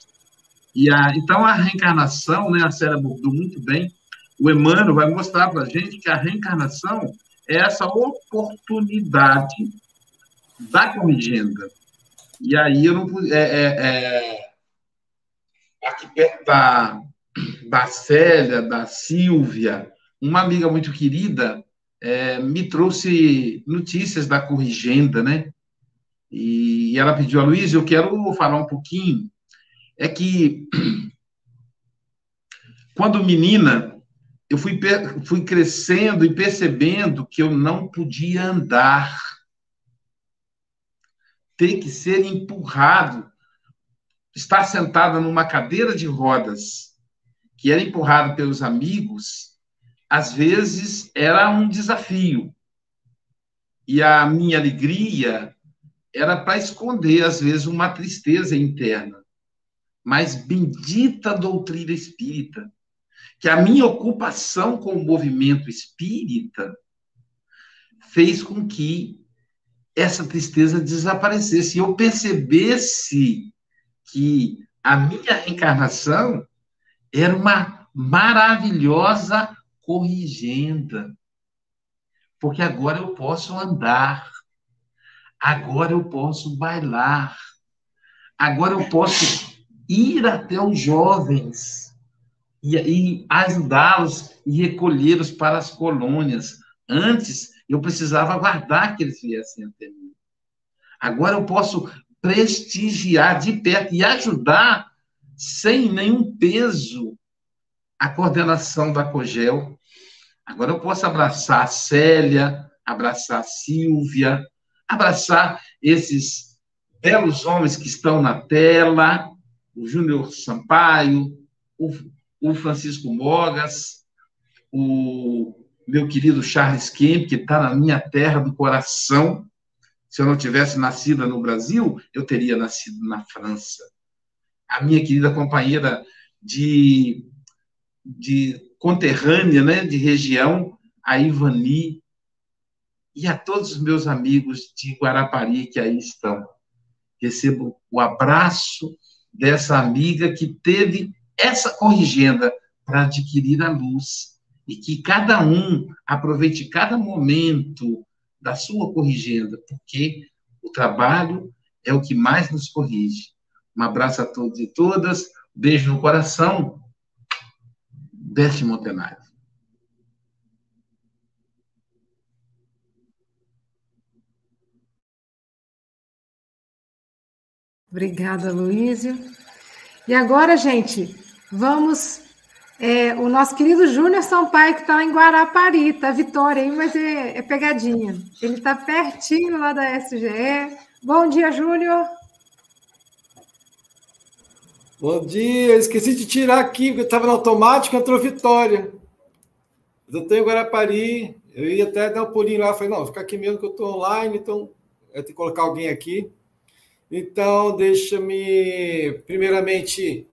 E a, então a reencarnação, né, a Célia abordou muito bem. O Emmanuel vai mostrar para a gente que a reencarnação é essa oportunidade da corrigenda. E aí eu não é, é, é, aqui perto da, da Célia, da Silvia, uma amiga muito querida, é, me trouxe notícias da Corrigenda, né? E, e ela pediu a Luiz, eu quero falar um pouquinho. É que [clears throat] quando menina, eu fui, fui crescendo e percebendo que eu não podia andar. Ter que ser empurrado, estar sentada numa cadeira de rodas, que era empurrado pelos amigos, às vezes era um desafio. E a minha alegria era para esconder, às vezes, uma tristeza interna. Mas bendita doutrina espírita, que a minha ocupação com o movimento espírita fez com que essa tristeza desaparecesse. E eu percebesse que a minha reencarnação era uma maravilhosa corrigenda. Porque agora eu posso andar, agora eu posso bailar, agora eu posso ir até os jovens e, e ajudá-los e recolhê-los para as colônias. Antes, eu precisava aguardar que eles viessem até mim. Agora eu posso prestigiar de perto e ajudar sem nenhum peso a coordenação da COGEL, Agora eu posso abraçar a Célia, abraçar a Silvia, abraçar esses belos homens que estão na tela, o Júnior Sampaio, o, Francisco Mogas, o meu querido Charles Kemp, que está na minha terra do coração. Se eu não tivesse nascido no Brasil, eu teria nascido na França. A minha querida companheira de, de conterrânea, né, de região, a Ivani, e a todos os meus amigos de Guarapari que aí estão. Recebo o abraço dessa amiga que teve essa corrigenda para adquirir a luz e que cada um aproveite cada momento da sua corrigenda, porque o trabalho é o que mais nos corrige. Um abraço a todos e todas, beijo no coração deste Montenário. Obrigada, Luísio. E agora, gente, vamos. É, o nosso querido Júnior Sampaio, que está lá em Guarapari, tá Vitória, hein? mas é, é pegadinha. Ele está pertinho lá da SGE. Bom dia, Júnior. Bom dia, esqueci de tirar aqui, porque estava no automático, entrou Vitória. Eu estou em Guarapari, eu ia até dar um pulinho lá, falei, não, fica aqui mesmo que eu estou online, então eu tenho que colocar alguém aqui. Então, deixa-me, primeiramente,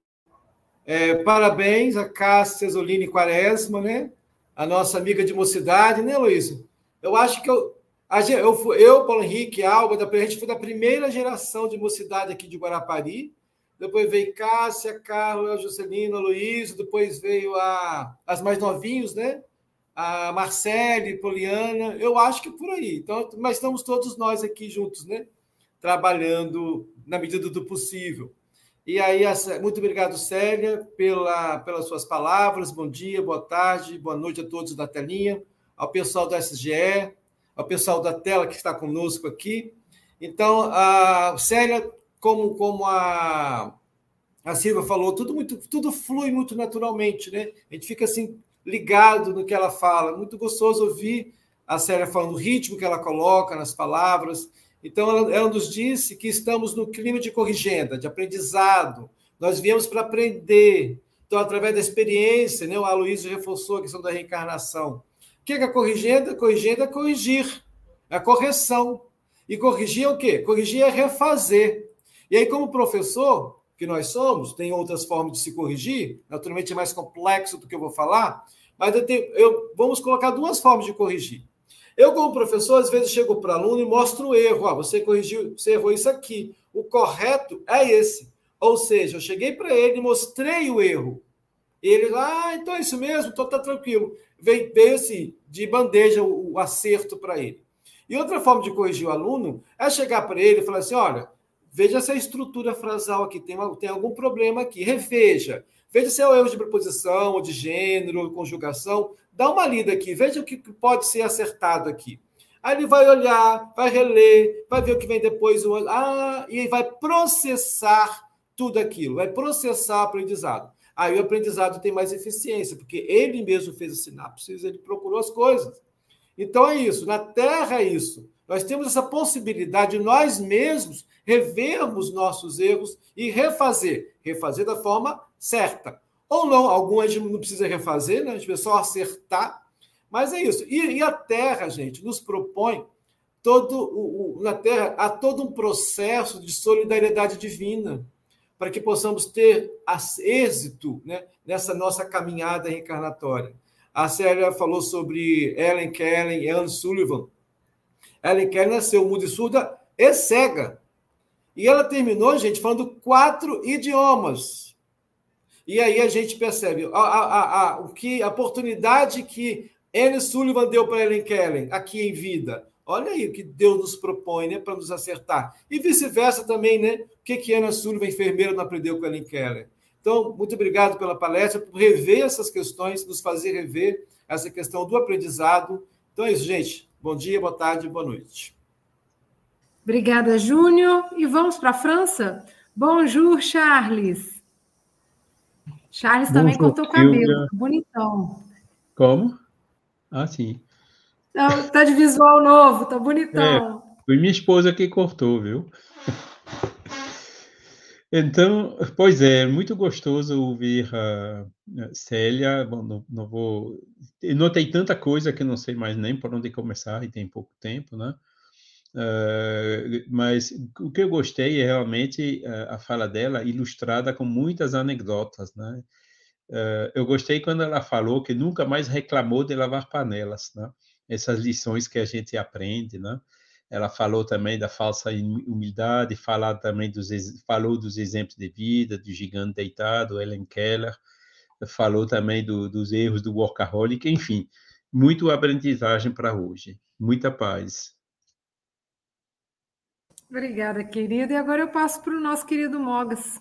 é, parabéns a Cássia Cesolini Quaresma, né? A nossa amiga de mocidade, né, Luiz? Eu acho que eu, eu, eu Paulo Henrique, Alba, a gente foi da primeira geração de mocidade aqui de Guarapari. Depois veio Cássia, Carlos, Juscelino, Luiz. Depois veio a, as mais novinhos, né? A Marcele, Poliana. Eu acho que por aí. Então, mas estamos todos nós aqui juntos, né? Trabalhando na medida do possível. E aí, muito obrigado, Célia, pela, pelas suas palavras. Bom dia, boa tarde, boa noite a todos da telinha, ao pessoal da SGE, ao pessoal da tela que está conosco aqui. Então, a Célia, como, como a, a Silva falou, tudo, muito, tudo flui muito naturalmente, né? A gente fica assim ligado no que ela fala. Muito gostoso ouvir a Célia falando o ritmo que ela coloca nas palavras. Então, ela, ela nos disse que estamos no clima de corrigenda, de aprendizado. Nós viemos para aprender. Então, através da experiência, né, o Aloysio reforçou a questão da reencarnação que é a corrigenda? Corrigenda é corrigir, é a correção. E corrigir é o quê? Corrigir é refazer. E aí, como professor, que nós somos, tem outras formas de se corrigir, naturalmente é mais complexo do que eu vou falar, mas eu tenho, eu, vamos colocar duas formas de corrigir. Eu, como professor, às vezes chego para o aluno e mostro o erro. Ah, você corrigiu, você errou isso aqui. O correto é esse. Ou seja, eu cheguei para ele mostrei o erro. Ele, ah, então é isso mesmo, então tá tranquilo. Veio, veio assim, de bandeja o, o acerto para ele. E outra forma de corrigir o aluno é chegar para ele e falar assim: olha, veja essa estrutura frasal aqui, tem, uma, tem algum problema aqui, reveja. Veja se é o erro de preposição, ou de gênero, conjugação. Dá uma lida aqui, veja o que pode ser acertado aqui. Aí ele vai olhar, vai reler, vai ver o que vem depois, ah, e vai processar tudo aquilo, vai processar o aprendizado aí o aprendizado tem mais eficiência, porque ele mesmo fez as sinapses, ele procurou as coisas. Então é isso, na Terra é isso. Nós temos essa possibilidade de nós mesmos revermos nossos erros e refazer, refazer da forma certa. Ou não, algumas não precisa refazer, né? a gente só acertar, mas é isso. E, e a Terra, gente, nos propõe todo o, o, na Terra há todo um processo de solidariedade divina para que possamos ter êxito né, nessa nossa caminhada reencarnatória. A Célia falou sobre Ellen Kellen e Anne Sullivan. Ellen Kellen nasceu muda e surda e cega. E ela terminou, gente, falando quatro idiomas. E aí a gente percebe a, a, a, o que, a oportunidade que Anne Sullivan deu para Ellen Kellen aqui em vida. Olha aí o que Deus nos propõe, né, para nos acertar. E vice-versa também, né? O que que Ana Sullivan, enfermeira, não aprendeu com Ellen Keller? Então, muito obrigado pela palestra, por rever essas questões, nos fazer rever essa questão do aprendizado. Então é isso, gente. Bom dia, boa tarde, boa noite. Obrigada, Júnior. E vamos para a França? Bonjour, Charles. Charles Bonjour, também cortou o cabelo, bonitão. Como? Ah, sim. Não, tá de visual novo, tá bonitão. É, foi minha esposa que cortou, viu? Então, pois é, muito gostoso ouvir a Célia. Bom, não, não vou. Eu notei tanta coisa que não sei mais nem por onde começar e tem pouco tempo, né? Uh, mas o que eu gostei é realmente uh, a fala dela ilustrada com muitas anedotas, né? Uh, eu gostei quando ela falou que nunca mais reclamou de lavar panelas, né? essas lições que a gente aprende, né? Ela falou também da falsa humildade, falar também dos, falou dos exemplos de vida, do gigante deitado, Ellen Keller, falou também do, dos erros do workaholic, enfim, muito aprendizagem para hoje. Muita paz. Obrigada, querida. E agora eu passo para o nosso querido Mogas.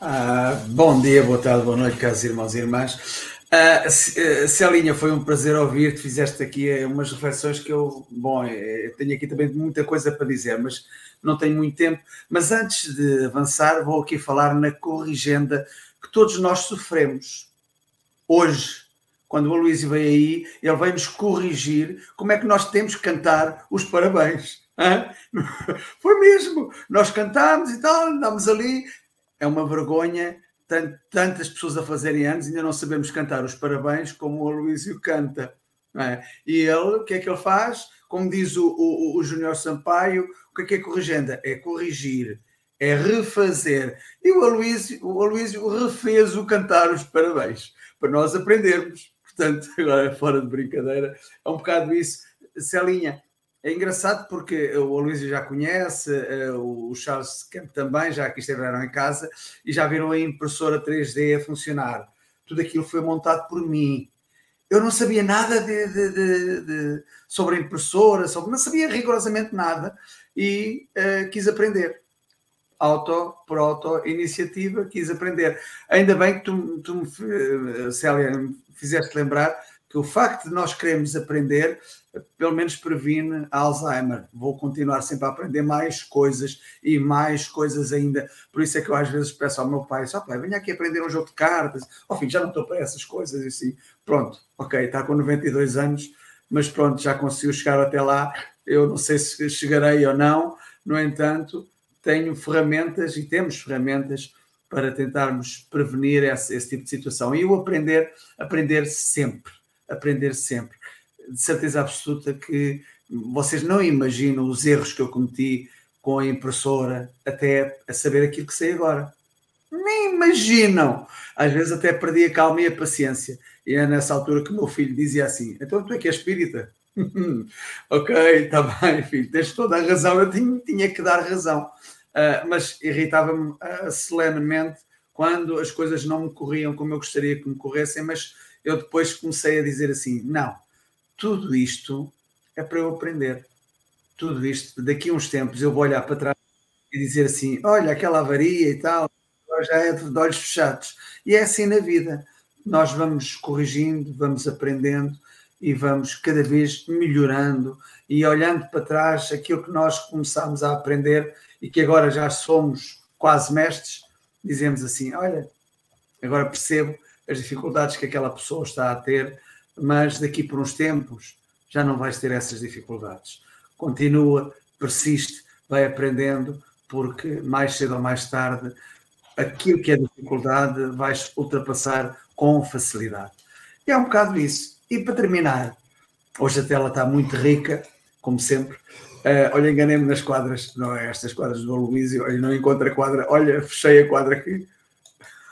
Ah, bom dia, boa tarde, boa noite, caros irmãos e irmãs. Uh, Celinha, foi um prazer ouvir-te. Fizeste aqui eh, umas reflexões que eu, bom, eu tenho aqui também muita coisa para dizer, mas não tenho muito tempo. Mas antes de avançar, vou aqui falar na corrigenda que todos nós sofremos. Hoje, quando o Luís veio aí, ele veio nos corrigir como é que nós temos que cantar os parabéns. Hã? Foi mesmo. Nós cantámos e tal, andámos ali. É uma vergonha tantas pessoas a fazerem anos, ainda não sabemos cantar os parabéns como o Aloísio canta. É? E ele, o que é que ele faz? Como diz o, o, o Júnior Sampaio, o que é que é corrigenda? É corrigir, é refazer. E o Aloísio, o Aloísio refez o cantar os parabéns, para nós aprendermos. Portanto, [laughs] agora fora de brincadeira, é um bocado isso. Celinha, é engraçado porque o Aloysio já conhece, eh, o Charles Camp também, já aqui estiveram em casa, e já viram a impressora 3D a funcionar. Tudo aquilo foi montado por mim. Eu não sabia nada de, de, de, sobre a impressora, sobre, não sabia rigorosamente nada e uh, quis aprender. Auto, por auto iniciativa, quis aprender. Ainda bem que tu, tu me, eh, Célia, me fizeste lembrar que o facto de nós queremos aprender pelo menos previne Alzheimer. Vou continuar sempre a aprender mais coisas e mais coisas ainda. Por isso é que eu às vezes peço ao meu pai, só pai, venha aqui aprender um jogo de cartas. Ao fim, já não estou para essas coisas e assim. Pronto, ok, está com 92 anos, mas pronto, já conseguiu chegar até lá. Eu não sei se chegarei ou não. No entanto, tenho ferramentas e temos ferramentas para tentarmos prevenir esse, esse tipo de situação. E o aprender, aprender sempre, aprender sempre de certeza absoluta que vocês não imaginam os erros que eu cometi com a impressora até a saber aquilo que sei agora. Nem imaginam! Às vezes até perdi a calma e a paciência. E é nessa altura que o meu filho dizia assim: Então tu é que és espírita? [laughs] ok, está bem, filho, tens toda a razão. Eu tinha, tinha que dar razão. Uh, mas irritava-me uh, solenemente quando as coisas não me corriam como eu gostaria que me corressem. Mas eu depois comecei a dizer assim: Não, tudo isto é para eu aprender. Tudo isto, daqui a uns tempos eu vou olhar para trás e dizer assim: olha, aquela avaria e tal, já é de olhos fechados. E é assim na vida. Nós vamos corrigindo, vamos aprendendo e vamos cada vez melhorando e olhando para trás aquilo que nós começámos a aprender e que agora já somos quase mestres, dizemos assim: olha, agora percebo as dificuldades que aquela pessoa está a ter mas daqui por uns tempos já não vais ter essas dificuldades. Continua, persiste, vai aprendendo, porque mais cedo ou mais tarde aquilo que é dificuldade vais ultrapassar com facilidade. E é um bocado isso. E para terminar, hoje a tela está muito rica, como sempre. Uh, olha, enganei-me nas quadras, não é estas quadras do Luísio, olha, não encontro a quadra, olha, fechei a quadra aqui.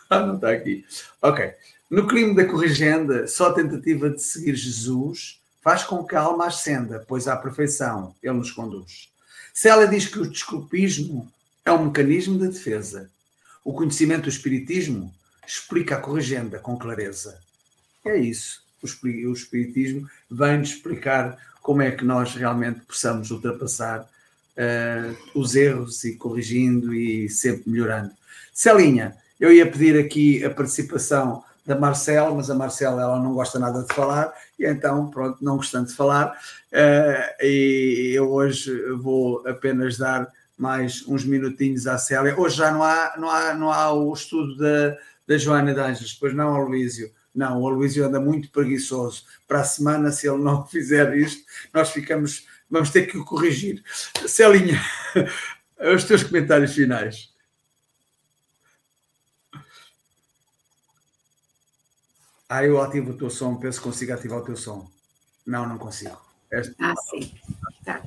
Ah, [laughs] não está aqui. Ok. No crime da corrigenda, só a tentativa de seguir Jesus faz com que a alma ascenda, pois à perfeição ele nos conduz. Se ela diz que o desculpismo é um mecanismo de defesa, o conhecimento do espiritismo explica a corrigenda com clareza. É isso. O espiritismo vem-nos explicar como é que nós realmente possamos ultrapassar uh, os erros e corrigindo e sempre melhorando. Celinha, eu ia pedir aqui a participação da Marcela, mas a Marcela ela não gosta nada de falar, e então, pronto, não gostando de falar, uh, e eu hoje vou apenas dar mais uns minutinhos à Célia. Hoje já não há, não há, não há o estudo da, da Joana de Anjos, pois não, Aloísio. Não, o Aloísio anda muito preguiçoso. Para a semana, se ele não [laughs] fizer isto, nós ficamos, vamos ter que o corrigir. Celinha, [laughs] os teus comentários finais. Ah, eu ativo o teu som, penso que consigo ativar o teu som. Não, não consigo. Esta... Ah, sim. Tá.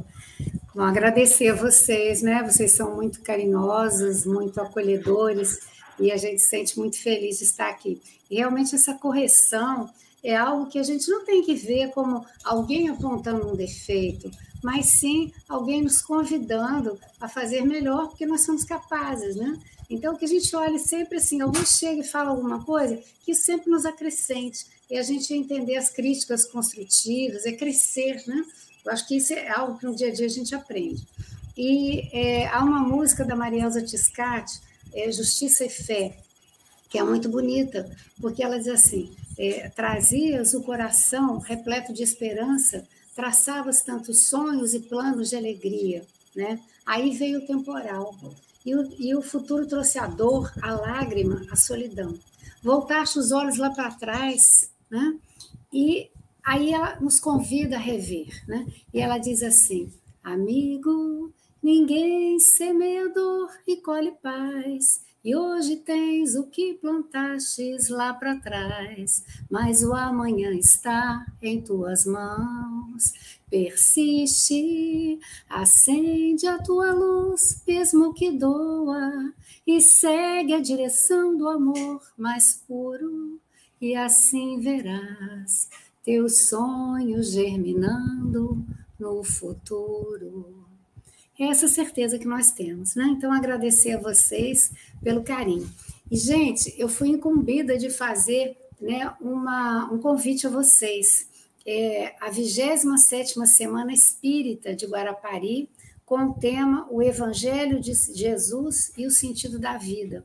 Bom, agradecer a vocês, né? Vocês são muito carinhosos, muito acolhedores, e a gente se sente muito feliz de estar aqui. E realmente essa correção é algo que a gente não tem que ver como alguém apontando um defeito, mas sim alguém nos convidando a fazer melhor, porque nós somos capazes, né? Então, que a gente olhe sempre assim, alguém chega e fala alguma coisa que sempre nos acrescente, e a gente entender as críticas construtivas, é crescer, né? Eu acho que isso é algo que no dia a dia a gente aprende. E é, há uma música da Marielza Tiscati, é, Justiça e Fé, que é muito bonita, porque ela diz assim: é, trazias o coração repleto de esperança, traçavas tantos sonhos e planos de alegria, né? Aí veio o temporal e o, e o futuro trouxe a dor, a lágrima, a solidão. Voltaste os olhos lá para trás, né? E aí ela nos convida a rever, né? E ela diz assim: Amigo, ninguém semeia dor e colhe paz. E hoje tens o que plantastes lá para trás, mas o amanhã está em tuas mãos. Persiste, acende a tua luz, mesmo que doa, e segue a direção do amor mais puro, e assim verás teus sonhos germinando no futuro. É essa certeza que nós temos, né? Então, agradecer a vocês pelo carinho. E, gente, eu fui incumbida de fazer né, uma, um convite a vocês. É, a 27 Semana Espírita de Guarapari, com o tema O Evangelho de Jesus e o Sentido da Vida.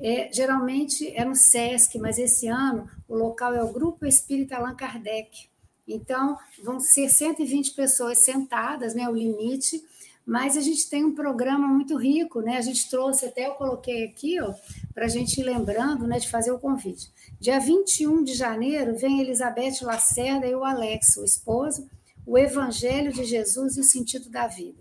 É, geralmente é no SESC, mas esse ano o local é o Grupo Espírita Allan Kardec. Então, vão ser 120 pessoas sentadas, né, o limite, mas a gente tem um programa muito rico, né? A gente trouxe, até eu coloquei aqui, ó, para a gente ir lembrando, né, de fazer o convite. Dia 21 de janeiro vem Elizabeth Lacerda e o Alex, o esposo, o Evangelho de Jesus e o Sentido da Vida.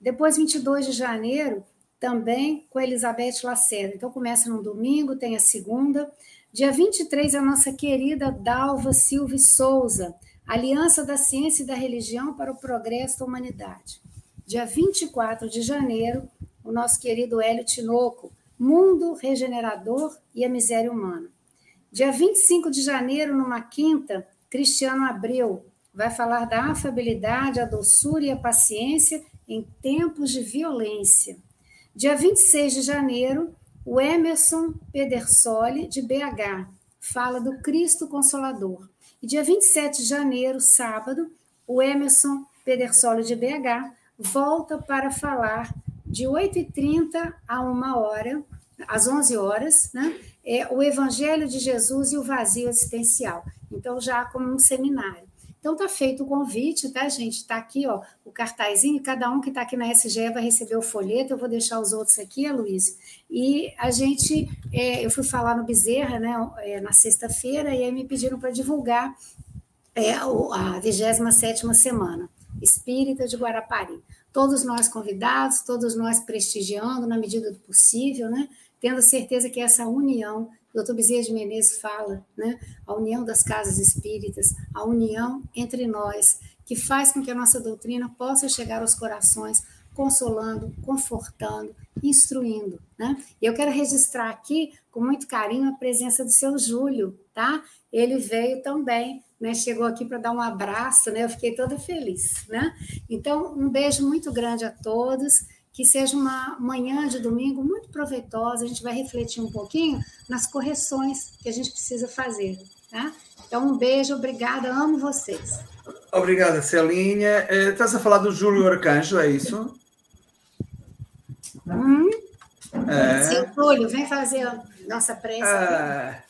Depois, 22 de janeiro, também com Elizabeth Lacerda. Então, começa no domingo, tem a segunda. Dia 23, a nossa querida Dalva Silva Souza, Aliança da Ciência e da Religião para o Progresso da Humanidade. Dia 24 de janeiro, o nosso querido Hélio Tinoco, Mundo Regenerador e a Miséria Humana. Dia 25 de janeiro, numa quinta, Cristiano Abreu vai falar da afabilidade, a doçura e a paciência em tempos de violência. Dia 26 de janeiro, o Emerson Pedersoli, de BH, fala do Cristo Consolador. E dia 27 de janeiro, sábado, o Emerson Pedersoli, de BH, volta para falar de 8h30 a 1 hora, às 11 horas, né? É o Evangelho de Jesus e o vazio existencial. Então, já como um seminário. Então, tá feito o convite, tá, gente? Está aqui, ó, o cartazinho. Cada um que está aqui na SGE vai receber o folheto. Eu vou deixar os outros aqui, Luiz. E a gente, é, eu fui falar no Bezerra, né, é, na sexta-feira, e aí me pediram para divulgar é, a 27 semana espírita de Guarapari. Todos nós convidados, todos nós prestigiando na medida do possível, né? tendo certeza que essa união, o doutor Bezerra de Menezes fala, né? a união das casas espíritas, a união entre nós, que faz com que a nossa doutrina possa chegar aos corações, consolando, confortando, instruindo. Né? E eu quero registrar aqui, com muito carinho, a presença do seu Júlio, tá? Ele veio também né, chegou aqui para dar um abraço, né? Eu fiquei toda feliz, né? Então, um beijo muito grande a todos. Que seja uma manhã de domingo muito proveitosa. A gente vai refletir um pouquinho nas correções que a gente precisa fazer, tá? Então, um beijo, obrigada, amo vocês. Obrigada, Celinha. Eh, estás a falar do Júlio Arcanjo, é isso? Hum? É. Seu Júlio, vem fazer a nossa prece. Ah,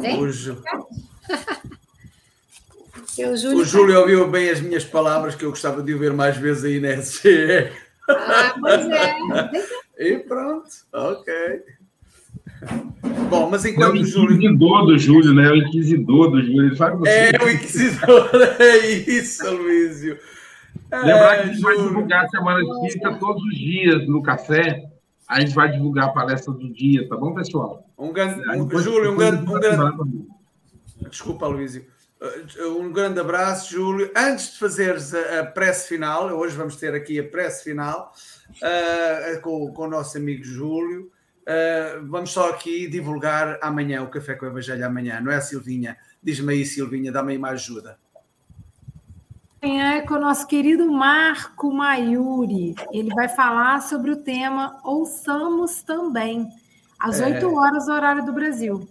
vem? O Ju... o Júlio, o Júlio ouviu bem as minhas palavras, que eu gostava de ouvir mais vezes aí na SGE. Ah, pois é. e pronto, ok. Bom, mas É enquanto o o Júlio. inquisidor do Júlio, né? É o inquisidor do Júlio. Ele faz você. É o inquisidor, [laughs] é isso, Luísio. Lembrar É, que a gente vai divulgar a Semana Espírita todos os dias no café. A gente vai divulgar a palestra do dia, tá bom, pessoal? Um grande, um- depois- Júlio, um grande, um grande. Desculpa, Luísio. Uh, Um grande abraço, Júlio. Antes de fazeres a, a prece final, hoje vamos ter aqui a prece final uh, com, com o nosso amigo Júlio. Uh, vamos só aqui divulgar amanhã o Café com o Evangelho amanhã, não é, Silvinha? Diz-me aí, Silvinha, dá-me aí uma ajuda. Amanhã é com o nosso querido Marco Maiuri. Ele vai falar sobre o tema Ouçamos Também, às É. 8 horas, horário do Brasil.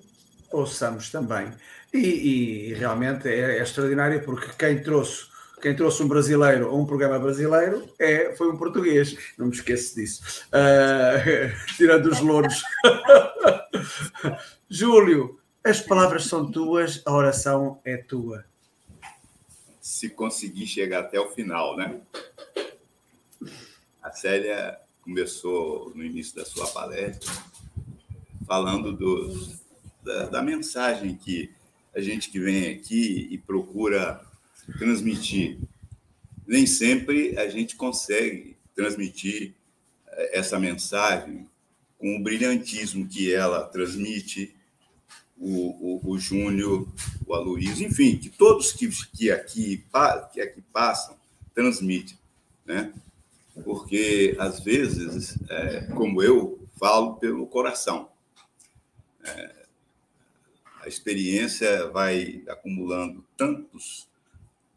Ouçamos também. E, e realmente é, é extraordinário porque quem trouxe, quem trouxe um brasileiro a um programa brasileiro é, foi um português. Não me esqueço disso. Uh, [laughs] tirando os louros. [laughs] Júlio, as palavras são tuas, a oração é tua. se conseguir chegar até o final, né? A Célia começou no início da sua palestra falando dos, da, da mensagem que a gente que vem aqui e procura transmitir. Nem sempre a gente consegue transmitir eh, essa mensagem com o brilhantismo que ela transmite, o, o, o Júnior, o Aloysio, enfim, que todos que, que, aqui, que aqui passam transmitem, né? Porque, às vezes, é, como eu falo pelo coração, é, a experiência vai acumulando tantos,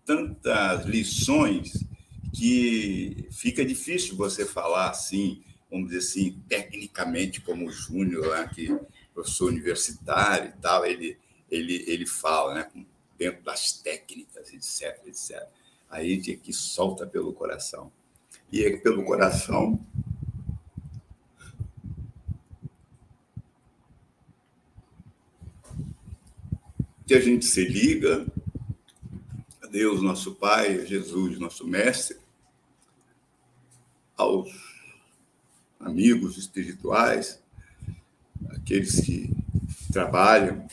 tantas lições que fica difícil você falar assim, vamos dizer assim, tecnicamente, como o Júnior, né, que professor universitário e tal, ele, ele, ele fala, né, dentro das técnicas, etc, etc. Aí a gente aqui solta pelo coração. E é pelo coração que a gente se liga a Deus, nosso Pai, a Jesus, nosso Mestre, aos amigos espirituais, aqueles que trabalham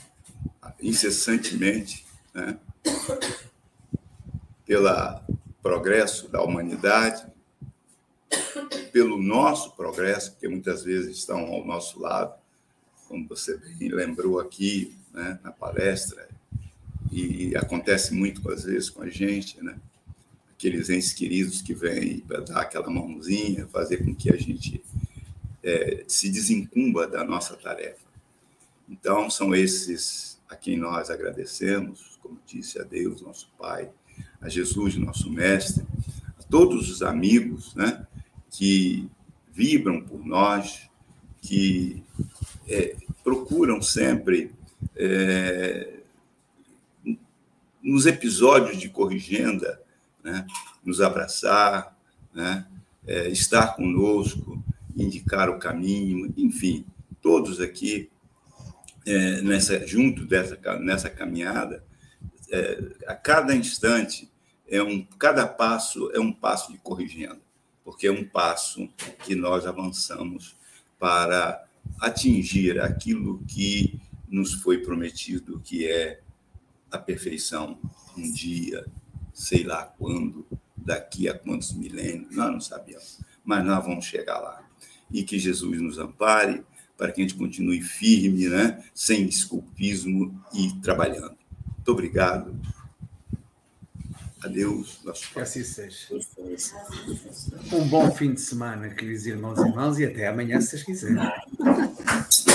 incessantemente né, pelo progresso da humanidade, pelo nosso progresso, porque muitas vezes estão ao nosso lado, como você bem lembrou aqui né, na palestra, e acontece muito às vezes com a gente, né? aqueles entes queridos que vêm para dar aquela mãozinha, fazer com que a gente é, se desencumba da nossa tarefa. Então, são esses a quem nós agradecemos, como disse a Deus, nosso Pai, a Jesus, nosso Mestre, a todos os amigos né, que vibram por nós, que é, procuram sempre, é, nos episódios de Corrigenda, né, nos abraçar, né, é, estar conosco, indicar o caminho, enfim, todos aqui é, nessa junto dessa nessa caminhada, é, a cada instante é um cada passo é um passo de corrigendo, porque é um passo que nós avançamos para atingir aquilo que nos foi prometido, que é a perfeição um dia, sei lá quando, daqui a quantos milênios, nós não sabemos, mas nós vamos chegar lá. E que Jesus nos ampare para que a gente continue firme, né? sem desculpismo e trabalhando. Muito obrigado. Adeus. Nosso que assim seja. Um bom fim de semana, queridos irmãos e irmãs, e até amanhã, se vocês quiserem. [laughs]